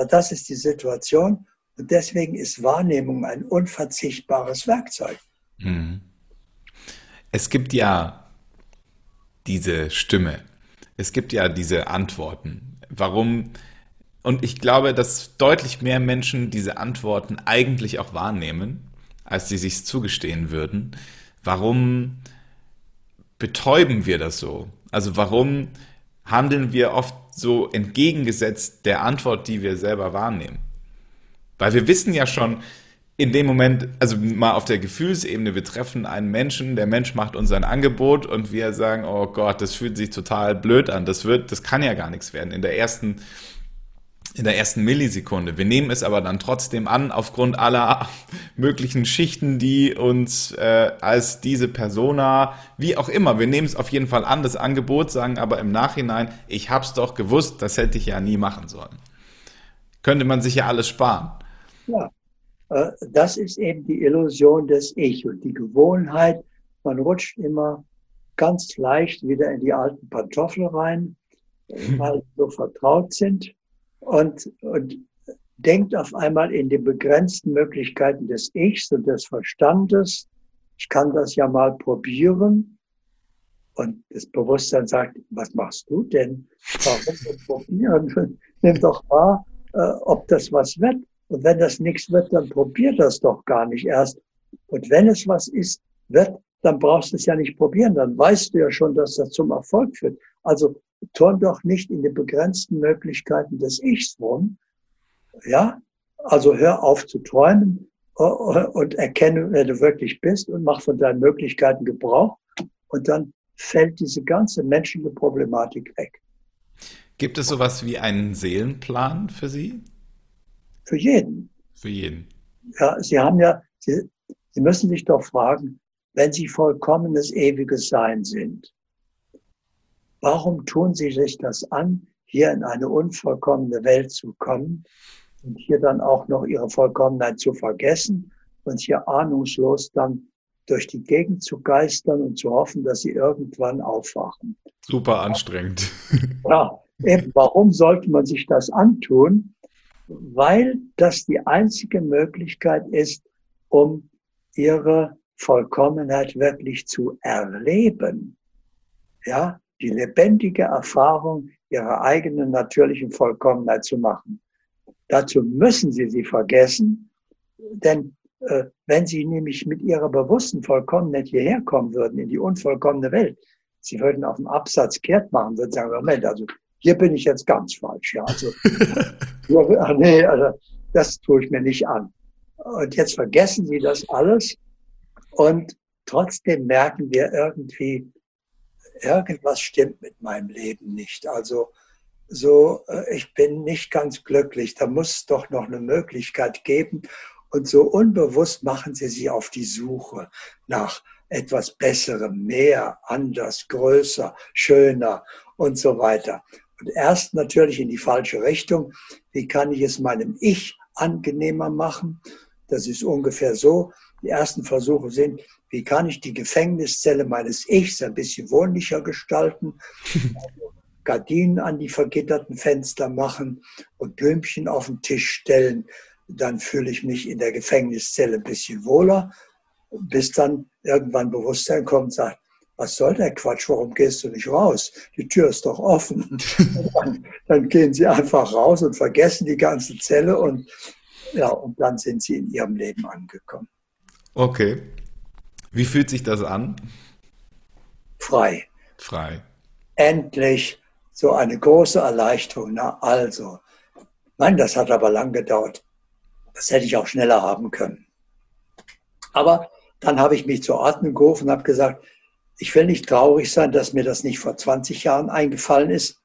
das ist die Situation. Und deswegen ist Wahrnehmung ein unverzichtbares Werkzeug. Mhm. Es gibt ja diese Stimme, es gibt ja diese Antworten. Warum? Und ich glaube, dass deutlich mehr Menschen diese Antworten eigentlich auch wahrnehmen, als sie sich zugestehen würden. Warum betäuben wir das so? Also warum handeln wir oft so entgegengesetzt der Antwort, die wir selber wahrnehmen? Weil wir wissen ja schon, in dem Moment, also mal auf der Gefühlsebene, wir treffen einen Menschen, der Mensch macht uns ein Angebot und wir sagen, oh Gott, das fühlt sich total blöd an, das wird, das kann ja gar nichts werden in der ersten, in der ersten Millisekunde. Wir nehmen es aber dann trotzdem an, aufgrund aller <laughs> möglichen Schichten, die uns äh, als diese Persona, wie auch immer, wir nehmen es auf jeden Fall an, das Angebot, sagen aber im Nachhinein, ich hab's doch gewusst, das hätte ich ja nie machen sollen. Könnte man sich ja alles sparen. Ja. Äh, das ist eben die Illusion des Ich und die Gewohnheit. Man rutscht immer ganz leicht wieder in die alten Pantoffeln rein, <laughs> weil sie so vertraut sind und, und denkt auf einmal in die begrenzten Möglichkeiten des Ichs und des Verstandes. Ich kann das ja mal probieren. Und das Bewusstsein sagt, was machst du denn? Warum probieren? <laughs> Nimm doch wahr, äh, ob das was wird Und wenn das nichts wird, dann probier das doch gar nicht erst. Und wenn es was ist, wird, dann brauchst du es ja nicht probieren. Dann weißt du ja schon, dass das zum Erfolg führt. Also turn doch nicht in den begrenzten Möglichkeiten des Ichs rum. Ja, also hör auf zu träumen äh, und erkenne, wer du wirklich bist und mach von deinen Möglichkeiten Gebrauch. Und dann fällt diese ganze menschliche Problematik weg. Gibt es sowas wie einen Seelenplan für Sie? Für jeden. Für jeden. Ja, Sie haben ja, Sie, Sie müssen sich doch fragen, wenn Sie vollkommenes ewiges Sein sind, warum tun Sie sich das an, hier in eine unvollkommene Welt zu kommen und hier dann auch noch Ihre Vollkommenheit zu vergessen und hier ahnungslos dann durch die Gegend zu geistern und zu hoffen, dass Sie irgendwann aufwachen? Super anstrengend. <laughs> Ja, eben, warum sollte man sich das antun? Weil das die einzige Möglichkeit ist, um ihre Vollkommenheit wirklich zu erleben. Ja, die lebendige Erfahrung ihrer eigenen natürlichen Vollkommenheit zu machen. Dazu müssen sie sie vergessen, denn äh, wenn sie nämlich mit ihrer bewussten Vollkommenheit hierher kommen würden, in die unvollkommene Welt, sie würden auf dem Absatz kehrt machen, würden sagen, Moment, also hier bin ich jetzt ganz falsch. Ja, also, <laughs> ja, nee, also das tue ich mir nicht an. Und jetzt vergessen Sie das alles und trotzdem merken wir irgendwie, irgendwas stimmt mit meinem Leben nicht. Also so, äh, ich bin nicht ganz glücklich. Da muss es doch noch eine Möglichkeit geben. Und so unbewusst machen Sie sich auf die Suche nach etwas Besserem, mehr, anders, größer, schöner und so weiter. Und erst natürlich in die falsche Richtung. Wie kann ich es meinem Ich angenehmer machen? Das ist ungefähr so. Die ersten Versuche sind, wie kann ich die Gefängniszelle meines Ichs ein bisschen wohnlicher gestalten? Also Gardinen an die vergitterten Fenster machen und Blümchen auf den Tisch stellen. Dann fühle ich mich in der Gefängniszelle ein bisschen wohler, bis dann irgendwann Bewusstsein kommt und sagt, was soll der Quatsch, warum gehst du nicht raus? Die Tür ist doch offen. <laughs> Dann, dann, gehen sie einfach raus und vergessen die ganze Zelle und, ja, und dann sind sie in ihrem Leben angekommen. Okay. Wie fühlt sich das an? Frei. Frei. Endlich so eine große Erleichterung. Na also, nein, das hat aber lang gedauert. Das hätte ich auch schneller haben können. Aber dann habe ich mich zur Ordnung gerufen und habe gesagt, ich will nicht traurig sein, dass mir das nicht vor 20 Jahren eingefallen ist,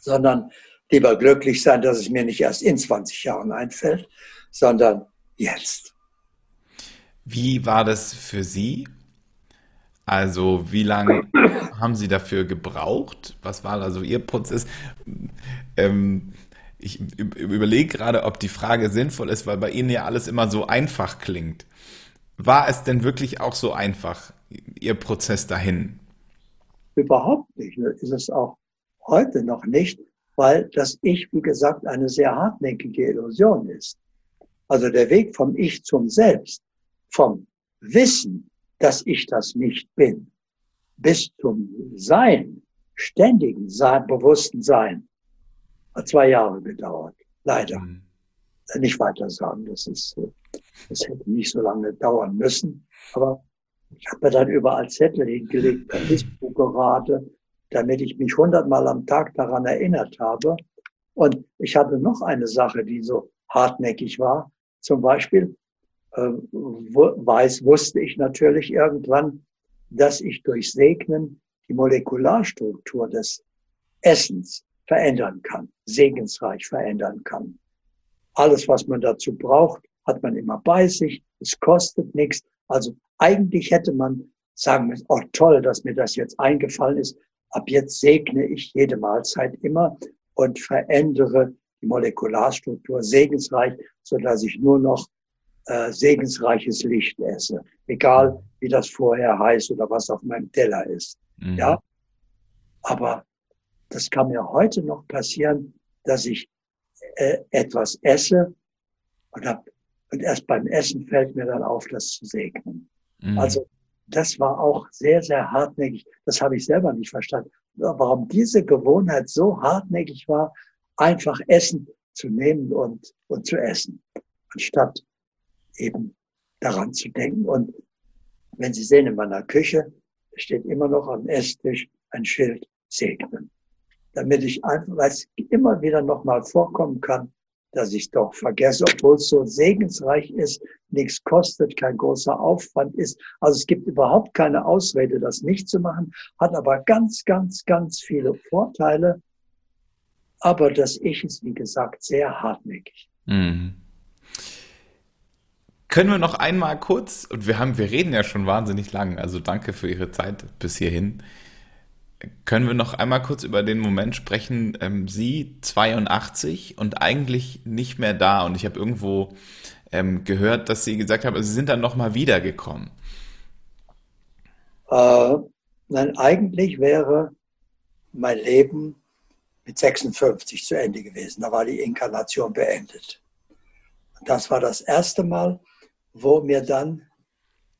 sondern lieber glücklich sein, dass es mir nicht erst in 20 Jahren einfällt, sondern jetzt. Wie war das für Sie? Also, wie lange haben Sie dafür gebraucht? Was war also Ihr Prozess? Ähm, ich überlege gerade, ob die Frage sinnvoll ist, weil bei Ihnen ja alles immer so einfach klingt. War es denn wirklich auch so einfach, Ihr Prozess dahin? Überhaupt nicht. Ist es auch heute noch nicht, weil das Ich, wie gesagt, eine sehr hartnäckige Illusion ist. Also der Weg vom Ich zum Selbst, vom Wissen, dass ich das nicht bin, bis zum Sein, ständigen Sein, bewussten Sein, hat zwei Jahre gedauert. Leider. Mhm. Nicht weiter sagen, das ist, das hätte nicht so lange dauern müssen. Aber ich habe mir dann überall Zettel hingelegt, gerade, damit ich mich hundertmal am Tag daran erinnert habe. Und ich hatte noch eine Sache, die so hartnäckig war. Zum Beispiel äh, weiß, wusste ich natürlich irgendwann, dass ich durch Segnen die Molekularstruktur des Essens verändern kann, segensreich verändern kann. Alles, was man dazu braucht, hat man immer bei sich. Es kostet nichts. Also eigentlich hätte man sagen müssen, oh toll, dass mir das jetzt eingefallen ist. Ab jetzt segne ich jede Mahlzeit immer und verändere die Molekularstruktur segensreich, so dass ich nur noch äh, segensreiches Licht esse. Egal, wie das vorher heißt oder was auf meinem Teller ist. Mhm. Ja. Aber das kann mir heute noch passieren, dass ich äh, etwas esse und hab und erst beim Essen fällt mir dann auf, das zu segnen. Mhm. Also das war auch sehr, sehr hartnäckig. Das habe ich selber nicht verstanden. Warum diese Gewohnheit so hartnäckig war, einfach Essen zu nehmen und, und zu essen. anstatt eben daran zu denken. Und wenn Sie sehen, in meiner Küche steht immer noch am Esstisch ein Schild segnen. Damit ich einfach, weil es immer wieder nochmal vorkommen kann, dass ich doch vergesse, obwohl es so segensreich ist, nichts kostet, kein großer Aufwand ist. Also es gibt überhaupt keine Ausrede, das nicht zu machen, hat aber ganz, ganz, ganz viele Vorteile. Aber das Ich ist, wie gesagt, sehr hartnäckig. Mhm. Können wir noch einmal kurz, und wir haben, wir reden ja schon wahnsinnig lang, also danke für Ihre Zeit bis hierhin. Können wir noch einmal kurz über den Moment sprechen, ähm, Sie 82 und eigentlich nicht mehr da und ich habe irgendwo ähm, gehört, dass Sie gesagt haben, also Sie sind dann nochmal wiedergekommen. Äh, nein, eigentlich wäre mein Leben mit 56 zu Ende gewesen. Da war die Inkarnation beendet. Und das war das erste Mal, wo mir dann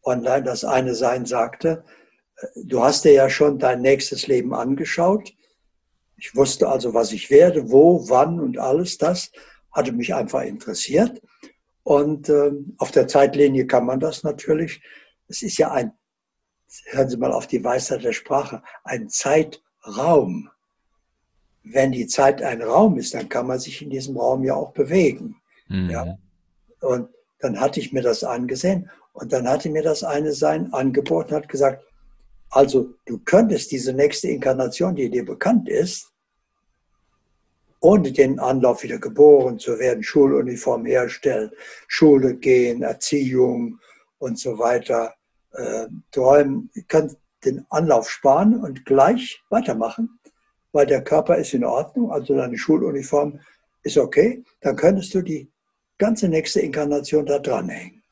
online das eine Sein sagte, du hast dir ja schon dein nächstes Leben angeschaut. Ich wusste also, was ich werde, wo, wann und alles das hatte mich einfach interessiert. Und äh, auf der Zeitlinie kann man das natürlich. Es ist ja ein, hören Sie mal auf die Weisheit der Sprache, ein Zeitraum. Wenn die Zeit ein Raum ist, dann kann man sich in diesem Raum ja auch bewegen. Mhm. Ja? Und dann hatte ich mir das angesehen und dann hatte mir das eine sein angeboten, hat gesagt, also du könntest diese nächste Inkarnation, die dir bekannt ist, ohne den Anlauf wieder geboren zu werden, Schuluniform herstellen, Schule gehen, Erziehung und so weiter, äh, träumen, kannst den Anlauf sparen und gleich weitermachen, weil der Körper ist in Ordnung, also deine Schuluniform ist okay, dann könntest du die ganze nächste Inkarnation da dranhängen.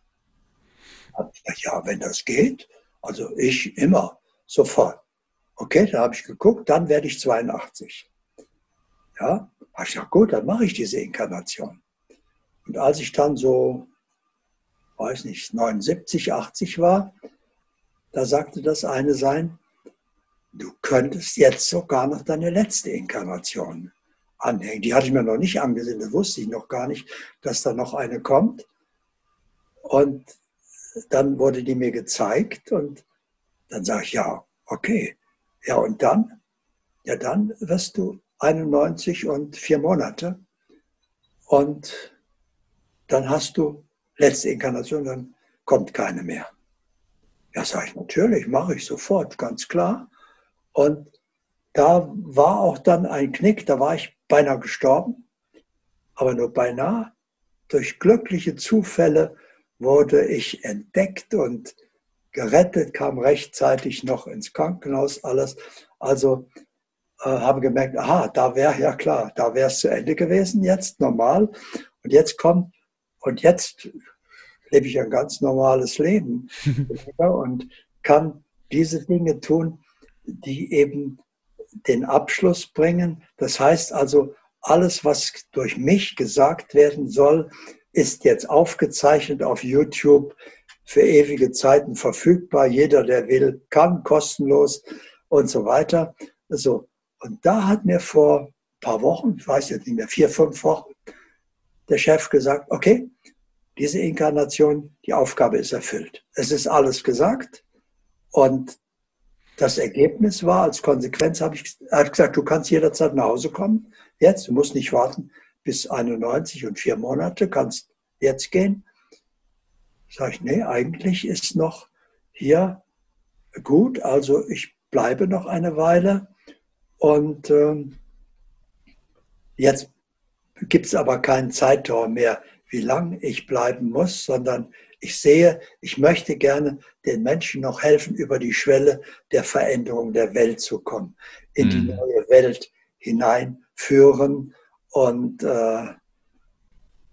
Ja, wenn das geht, also ich immer, sofort. Okay, da habe ich geguckt, dann werde ich 82. Ja, habe ich gesagt, gut, dann mache ich diese Inkarnation. Und als ich dann so, weiß nicht, 79, 80 war, da sagte das eine sein, du könntest jetzt sogar noch deine letzte Inkarnation anhängen. Die hatte ich mir noch nicht angesehen, das wusste ich noch gar nicht, dass da noch eine kommt. Und dann wurde die mir gezeigt und dann sage ich, ja, okay. Ja, und dann? Ja, dann wirst du 91 und vier Monate. Und dann hast du letzte Inkarnation, dann kommt keine mehr. Ja, sage ich, natürlich, mache ich sofort, ganz klar. Und da war auch dann ein Knick, da war ich beinahe gestorben, aber nur beinahe. Durch glückliche Zufälle wurde ich entdeckt und gerettet, kam rechtzeitig noch ins Krankenhaus, alles. Also äh, habe gemerkt, aha, da wäre ja klar, da wäre es zu Ende gewesen, jetzt normal. Und jetzt kommt, und jetzt lebe ich ein ganz normales Leben <laughs> und kann diese Dinge tun, die eben den Abschluss bringen. Das heißt also, alles, was durch mich gesagt werden soll, ist jetzt aufgezeichnet auf YouTube, für ewige Zeiten verfügbar. Jeder, der will, kann kostenlos und so weiter. So. Und da hat mir vor ein paar Wochen, ich weiß jetzt nicht mehr, vier, fünf Wochen, der Chef gesagt, okay, diese Inkarnation, die Aufgabe ist erfüllt. Es ist alles gesagt. Und das Ergebnis war, als Konsequenz habe ich hab gesagt, du kannst jederzeit nach Hause kommen. Jetzt, du musst nicht warten bis 91 und vier Monate, kannst jetzt gehen. Sag ich, nee, eigentlich ist noch hier gut, also ich bleibe noch eine Weile. Und ähm, jetzt gibt es aber keinen Zeitraum mehr, wie lange ich bleiben muss, sondern ich sehe, ich möchte gerne den Menschen noch helfen, über die Schwelle der Veränderung der Welt zu kommen, in mhm. die neue Welt hineinführen. Und äh,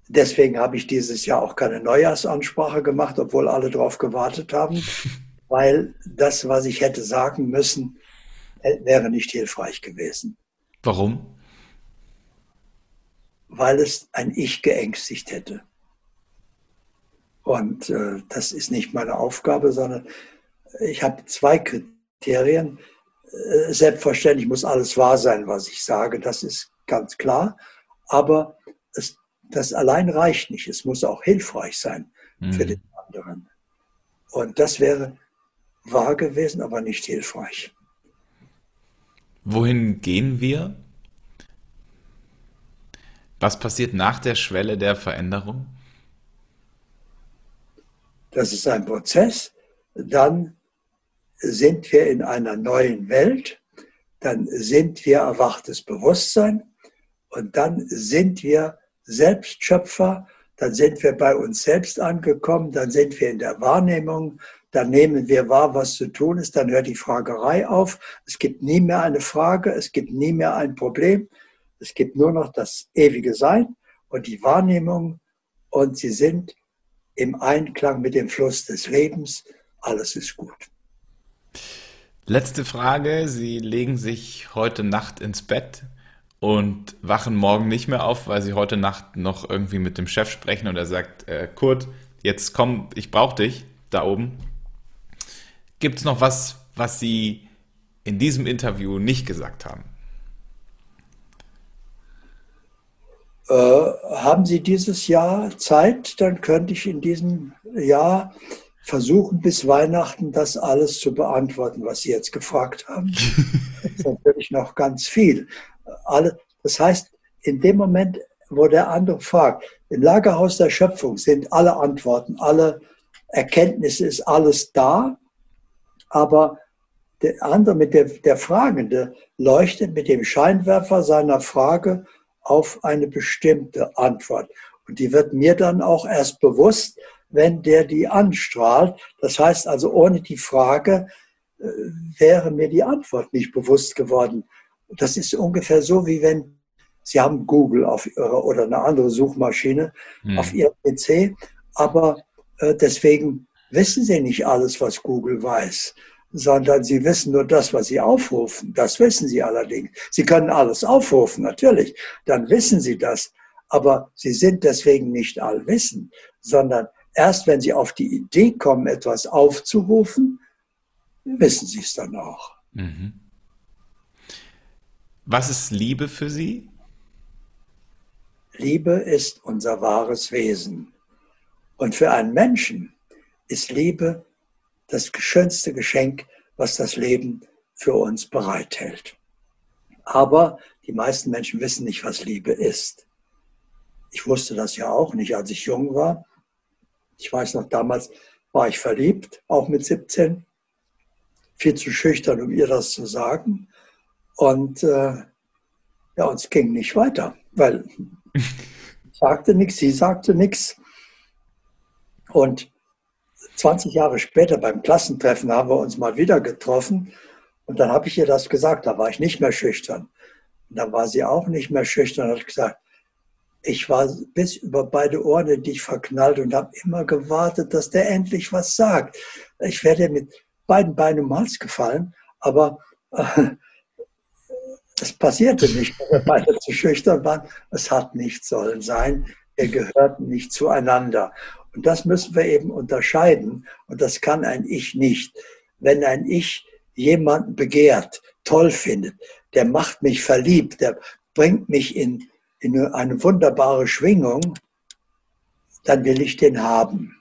deswegen habe ich dieses Jahr auch keine Neujahrsansprache gemacht, obwohl alle darauf gewartet haben, <laughs> weil das, was ich hätte sagen müssen, äh, wäre nicht hilfreich gewesen. Warum? Weil es ein Ich geängstigt hätte. Und äh, das ist nicht meine Aufgabe, sondern ich habe zwei Kriterien. Äh, selbstverständlich muss alles wahr sein, was ich sage, das ist ganz klar. Aber es das allein reicht nicht. Es muss auch hilfreich sein mhm. für den anderen. Und das wäre wahr gewesen, aber nicht hilfreich. Wohin gehen wir? Was passiert nach der Schwelle der Veränderung? Das ist ein Prozess. Dann sind wir in einer neuen Welt. Dann sind wir erwachtes Bewusstsein. Und dann sind wir Selbstschöpfer. Dann sind wir bei uns selbst angekommen. Dann sind wir in der Wahrnehmung. Dann nehmen wir wahr, was zu tun ist. Dann hört die Fragerei auf. Es gibt nie mehr eine Frage. Es gibt nie mehr ein Problem. Es gibt nur noch das ewige Sein und die Wahrnehmung. Und sie sind im Einklang mit dem Fluss des Lebens. Alles ist gut. Letzte Frage. Sie legen sich heute Nacht ins Bett und wachen morgen nicht mehr auf, weil Sie heute Nacht noch irgendwie mit dem Chef sprechen und er sagt, äh, Kurt, jetzt komm, ich brauche dich da oben. Gibt es noch was, was Sie in diesem Interview nicht gesagt haben? Äh, haben Sie dieses Jahr Zeit, dann könnte ich in diesem Jahr versuchen, bis Weihnachten das alles zu beantworten, was Sie jetzt gefragt haben. <laughs> das ist natürlich noch ganz viel. Alle, das heißt, in dem Moment, wo der andere fragt, im Lagerhaus der Schöpfung sind alle Antworten, alle Erkenntnisse, ist alles da, aber der andere, mit der, der Fragende, leuchtet mit dem Scheinwerfer seiner Frage auf eine bestimmte Antwort. Und die wird mir dann auch erst bewusst, wenn der die anstrahlt. Das heißt also, ohne die Frage äh, wäre mir die Antwort nicht bewusst geworden. Das ist ungefähr so, wie wenn Sie haben Google auf Ihrer oder eine andere Suchmaschine hm. auf Ihrem PC, aber äh, deswegen wissen Sie nicht alles, was Google weiß sondern sie wissen nur das, was sie aufrufen. Das wissen sie allerdings. Sie können alles aufrufen, natürlich. Dann wissen sie das. Aber sie sind deswegen nicht allwissend, sondern erst wenn sie auf die Idee kommen, etwas aufzurufen, wissen sie es dann auch. Mhm. Was ist Liebe für Sie? Liebe ist unser wahres Wesen. Und für einen Menschen ist Liebe das schönste Geschenk, was das Leben für uns bereithält. Aber die meisten Menschen wissen nicht, was Liebe ist. Ich wusste das ja auch nicht, als ich jung war. Ich weiß noch, damals war ich verliebt, auch mit 17. Viel zu schüchtern, um ihr das zu sagen. Und äh, ja, uns ging nicht weiter, weil <laughs> ich sagte nichts, sie sagte nichts. Und 20 Jahre später beim Klassentreffen haben wir uns mal wieder getroffen und dann habe ich ihr das gesagt, da war ich nicht mehr schüchtern. Und dann war sie auch nicht mehr schüchtern und hat gesagt, ich war bis über beide Ohren in dich verknallt und habe immer gewartet, dass der endlich was sagt. Ich werde mit beiden Beinen um den Hals gefallen, aber äh, <laughs> es passierte nicht, weil wir beide zu schüchtern waren. Es hat nicht sollen sein. Wir gehörten nicht zueinander. Und das müssen wir eben unterscheiden. Und das kann ein Ich nicht. Wenn ein Ich jemanden begehrt, toll findet, der macht mich verliebt, der bringt mich in, in eine wunderbare Schwingung, dann will ich den haben.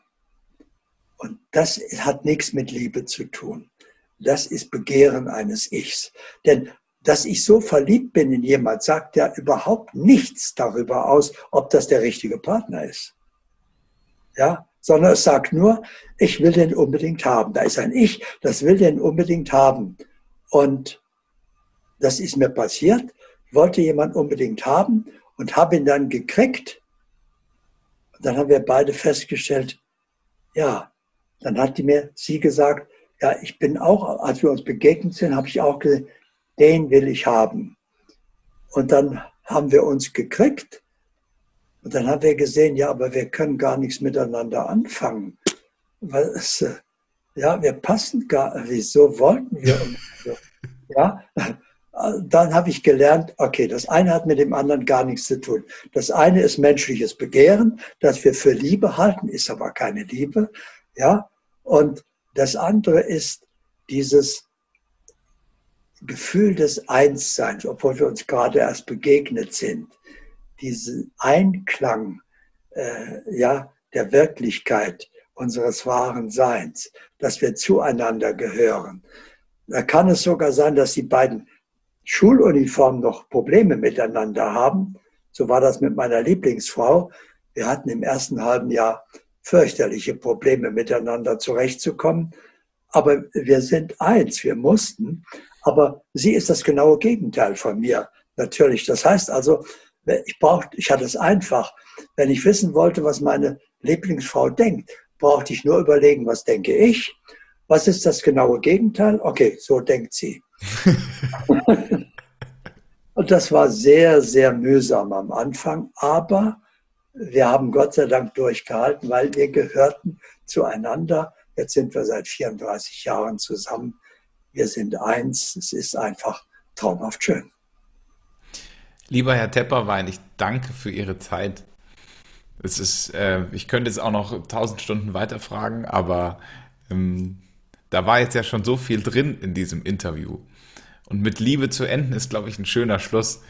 Und das hat nichts mit Liebe zu tun. Das ist Begehren eines Ichs. Denn dass ich so verliebt bin in jemand, sagt ja überhaupt nichts darüber aus, ob das der richtige Partner ist ja, sondern es sagt nur, ich will den unbedingt haben. Da ist ein Ich, das will den unbedingt haben. Und das ist mir passiert. Wollte jemand unbedingt haben und habe ihn dann gekriegt. Und dann haben wir beide festgestellt, ja, dann hat die mir sie gesagt, ja, ich bin auch, als wir uns begegnet sind, habe ich auch gesagt, den will ich haben. Und dann haben wir uns gekriegt und dann haben wir gesehen, ja, aber wir können gar nichts miteinander anfangen. Weil es, äh, ja, wir passen gar, wieso wollten wir? <laughs> Ja, dann habe ich gelernt, okay, das eine hat mit dem anderen gar nichts zu tun. Das eine ist menschliches Begehren, das wir für Liebe halten, ist aber keine Liebe. Ja, und das andere ist dieses Gefühl des Einsseins, obwohl wir uns gerade erst begegnet sind diesen Einklang äh, ja, der Wirklichkeit unseres wahren Seins, dass wir zueinander gehören. Da kann es sogar sein, dass die beiden Schuluniformen noch Probleme miteinander haben. So war das mit meiner Lieblingsfrau. Wir hatten im ersten halben Jahr fürchterliche Probleme miteinander zurechtzukommen. Aber wir sind eins, wir mussten. Aber sie ist das genaue Gegenteil von mir, natürlich. Das heißt also, ich brauchte, ich hatte es einfach. Wenn ich wissen wollte, was meine Lieblingsfrau denkt, brauchte ich nur überlegen, was denke ich? Was ist das genaue Gegenteil? Okay, so denkt sie. <laughs> Und das war sehr, sehr mühsam am Anfang, aber wir haben Gott sei Dank durchgehalten, weil wir gehörten zueinander. Jetzt sind wir seit 34 Jahren zusammen. Wir sind eins. Es ist einfach traumhaft schön. Lieber Herr Tepperwein, ich danke für Ihre Zeit. Es ist, äh, ich könnte jetzt auch noch tausend Stunden weiterfragen, aber ähm, da war jetzt ja schon so viel drin in diesem Interview. Und mit Liebe zu enden ist, glaube ich, ein schöner Schluss.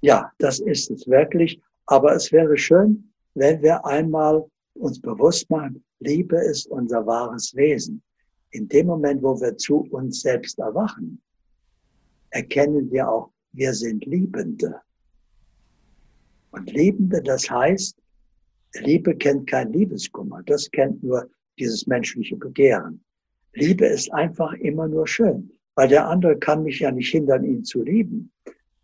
Ja, das ist es wirklich. Aber es wäre schön, wenn wir einmal uns bewusst machen, Liebe ist unser wahres Wesen. In dem Moment, wo wir zu uns selbst erwachen, erkennen wir auch, wir sind Liebende. Und Liebende, das heißt, Liebe kennt kein Liebeskummer, das kennt nur dieses menschliche Begehren. Liebe ist einfach immer nur schön, weil der andere kann mich ja nicht hindern, ihn zu lieben.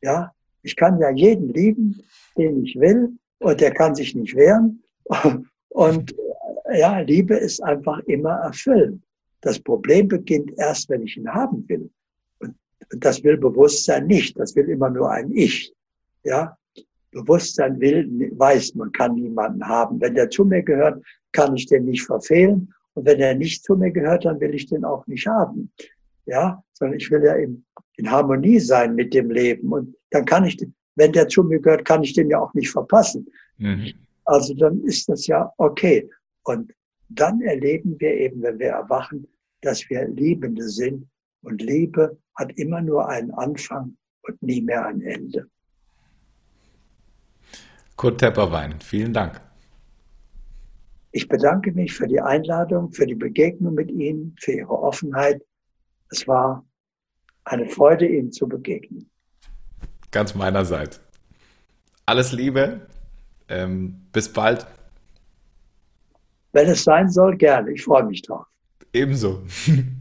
Ja, ich kann ja jeden lieben, den ich will, und der kann sich nicht wehren. <laughs> Und ja, Liebe ist einfach immer erfüllend. Das Problem beginnt erst, wenn ich ihn haben will. Und das will Bewusstsein nicht. Das will immer nur ein Ich. Ja, Bewusstsein will, weiß, man kann niemanden haben. Wenn der zu mir gehört, kann ich den nicht verfehlen. Und wenn er nicht zu mir gehört, dann will ich den auch nicht haben. Ja, sondern ich will ja in, in Harmonie sein mit dem Leben. Und dann kann ich, wenn der zu mir gehört, kann ich den ja auch nicht verpassen. Mhm. Also dann ist das ja okay. Und dann erleben wir eben, wenn wir erwachen, dass wir Liebende sind. Und Liebe hat immer nur einen Anfang und nie mehr ein Ende. Kurt Tepperwein, vielen Dank. Ich bedanke mich für die Einladung, für die Begegnung mit Ihnen, für Ihre Offenheit. Es war eine Freude, Ihnen zu begegnen. Ganz meinerseits. Alles Liebe. Ähm, bis bald. Wenn es sein soll, gerne. Ich freue mich drauf. Ebenso. <laughs>